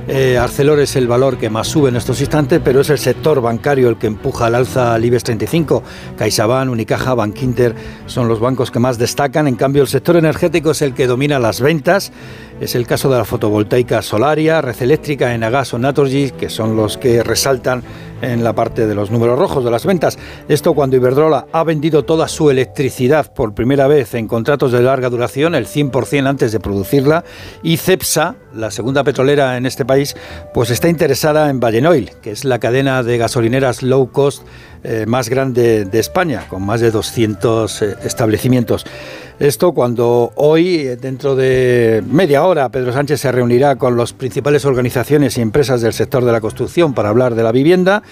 Eh, Arcelor es el valor que más sube en estos instantes, pero es el sector bancario el que empuja al alza al IBEX 35. CaixaBank, Unicaja, Bankinter son los bancos que más destacan. En cambio, el sector energético es el que domina las ventas. Es el caso de la fotovoltaica Solaria, Red Eléctrica, Enagas o Naturgy, que son los que resaltan en la parte de los números rojos de las ventas. Esto cuando Iberdrola ha vendido toda su electricidad por primera vez en contratos de larga duración, el 100% antes de producirla, y Cepsa, la segunda petrolera en este país, pues está interesada en Vallenoil, que es la cadena de gasolineras low cost eh, más grande de España, con más de 200 eh, establecimientos. Esto cuando hoy, eh, dentro de media hora, Pedro Sánchez se reunirá con las principales organizaciones y empresas del sector de la construcción para hablar de la vivienda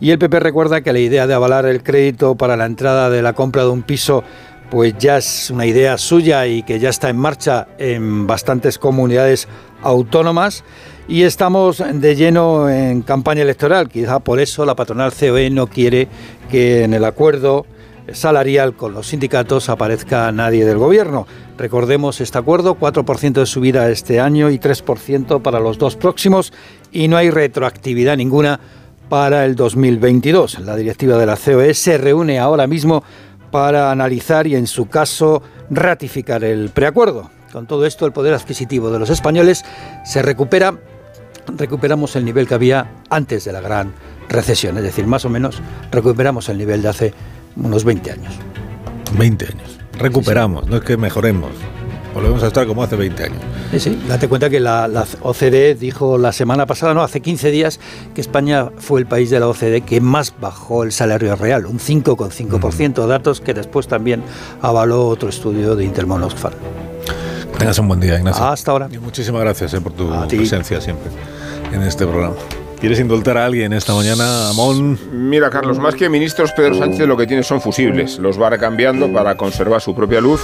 y el PP recuerda que la idea de avalar el crédito para la entrada de la compra de un piso pues ya es una idea suya y que ya está en marcha en bastantes comunidades autónomas y estamos de lleno en campaña electoral. Quizá por eso la patronal COE no quiere que en el acuerdo salarial con los sindicatos aparezca nadie del gobierno. Recordemos este acuerdo, 4% de subida este año y 3% para los dos próximos y no hay retroactividad ninguna para el 2022. La directiva de la COE se reúne ahora mismo para analizar y en su caso ratificar el preacuerdo. Con todo esto el poder adquisitivo de los españoles se recupera, recuperamos el nivel que había antes de la gran recesión, es decir, más o menos recuperamos el nivel de hace unos 20 años. 20 años. Recuperamos, no es que mejoremos. Volvemos a estar como hace 20 años. Sí, sí. Date cuenta que la, la OCDE dijo la semana pasada, no, hace 15 días, que España fue el país de la OCDE que más bajó el salario real, un 5,5%, datos que después también avaló otro estudio de Intermon Oxfam. Tengas un buen día, Ignacio. Hasta ahora. Y muchísimas gracias eh, por tu presencia siempre en este programa. ¿Quieres indultar a alguien esta mañana, Amón? Mira, Carlos, más que ministros, Pedro Sánchez lo que tiene son fusibles. Los va recambiando para conservar su propia luz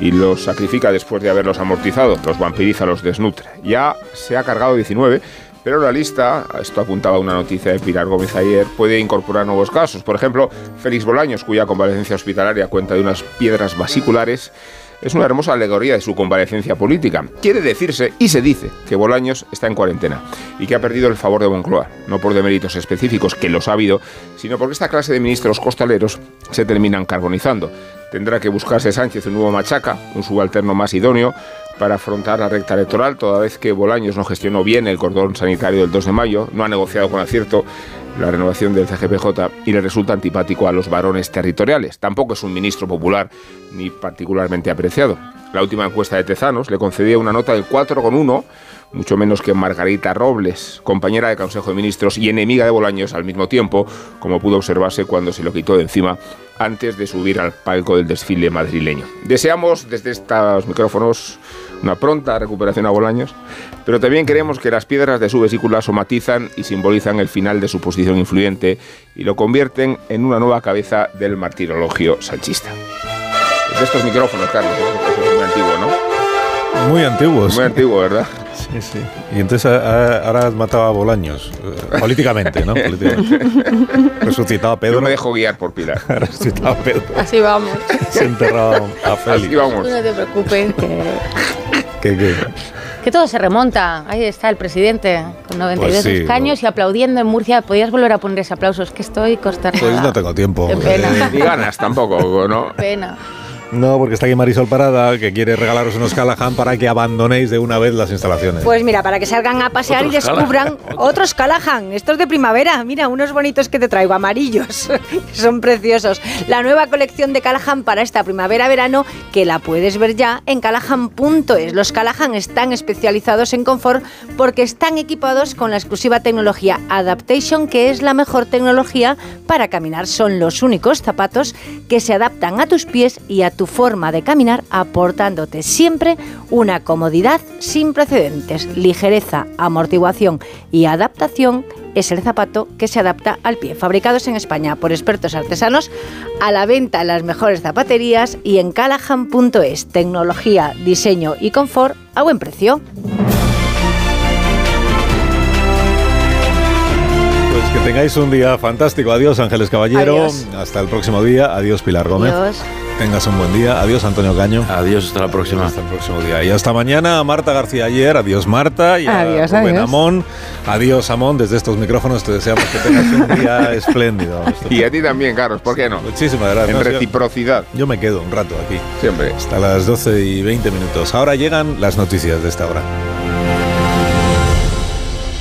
y los sacrifica después de haberlos amortizado. Los vampiriza, los desnutre. Ya se ha cargado 19, pero la lista, esto apuntaba una noticia de Pilar Gómez ayer, puede incorporar nuevos casos. Por ejemplo, Félix Bolaños, cuya convalecencia hospitalaria cuenta de unas piedras vasiculares es una hermosa alegoría de su convalecencia política. Quiere decirse y se dice que Bolaños está en cuarentena y que ha perdido el favor de Moncloa, no por deméritos específicos, que los ha habido, sino porque esta clase de ministros costaleros se terminan carbonizando. Tendrá que buscarse Sánchez un nuevo machaca, un subalterno más idóneo, para afrontar la recta electoral, toda vez que Bolaños no gestionó bien el cordón sanitario del 2 de mayo, no ha negociado con acierto la renovación del CGPJ y le resulta antipático a los varones territoriales. Tampoco es un ministro popular ni particularmente apreciado. La última encuesta de Tezanos le concedía una nota del 4,1, mucho menos que Margarita Robles, compañera de Consejo de Ministros y enemiga de Bolaños al mismo tiempo, como pudo observarse cuando se lo quitó de encima antes de subir al palco del desfile madrileño. Deseamos desde estos micrófonos una pronta recuperación a Bolaños, pero también queremos que las piedras de su vesícula somatizan y simbolizan el final de su posición influyente y lo convierten en una nueva cabeza del martirologio sanchista. Desde estos micrófonos, Carlos, muy antiguo. Muy antiguos. Muy antiguo, ¿verdad? Sí, sí. Y entonces a- a- ahora has matado a Bolaños, eh, políticamente, ¿no? Políticamente. Resucitado a Pedro. Yo me dejo guiar por Pilar. Resucitado a Pedro. Así vamos. Se ha enterrado a Félix. Así vamos. No te preocupes, que, ¿Qué, qué? que todo se remonta. Ahí está el presidente, con 92 Pues sí, escaños y aplaudiendo en Murcia. Podías volver a poner ese aplauso, es que estoy consternada. Pues no tengo tiempo. Qué pena. Eh, Ni ganas tampoco, ¿no? Pena. No, porque está aquí Marisol Parada, que quiere regalaros unos Callahan para que abandonéis de una vez las instalaciones. Pues mira, para que salgan a pasear y descubran otros Callahan, estos de primavera. Mira, unos bonitos que te traigo, amarillos. Son preciosos. La nueva colección de Callahan para esta primavera-verano, que la puedes ver ya en callahan.es. Los Callahan están especializados en confort porque están equipados con la exclusiva tecnología Adaptation, que es la mejor tecnología para caminar. Son los únicos zapatos que se adaptan a tus pies y a tu forma de caminar, aportándote siempre una comodidad sin precedentes. Ligereza, amortiguación y adaptación es el zapato que se adapta al pie. Fabricados en España por expertos artesanos, a la venta en las mejores zapaterías y en callahan.es. Tecnología, diseño y confort a buen precio. Tengáis un día fantástico. Adiós, Ángeles Caballero. Adiós. Hasta el próximo día. Adiós, Pilar Gómez. Adiós. Tengas un buen día. Adiós, Antonio Caño. Adiós, hasta la próxima. Hasta el próximo día. Y hasta mañana, Marta García ayer. Adiós, Marta. Y a Adiós, Rubén adiós. Amón. Adiós, Amón. Desde estos micrófonos te deseamos que tengas un día espléndido. Y a ti también, Carlos, ¿por qué no? Muchísimas gracias. En No, reciprocidad. Yo me quedo un rato aquí. Siempre. Hasta las 12 y 20 minutos. Ahora llegan las noticias de esta hora.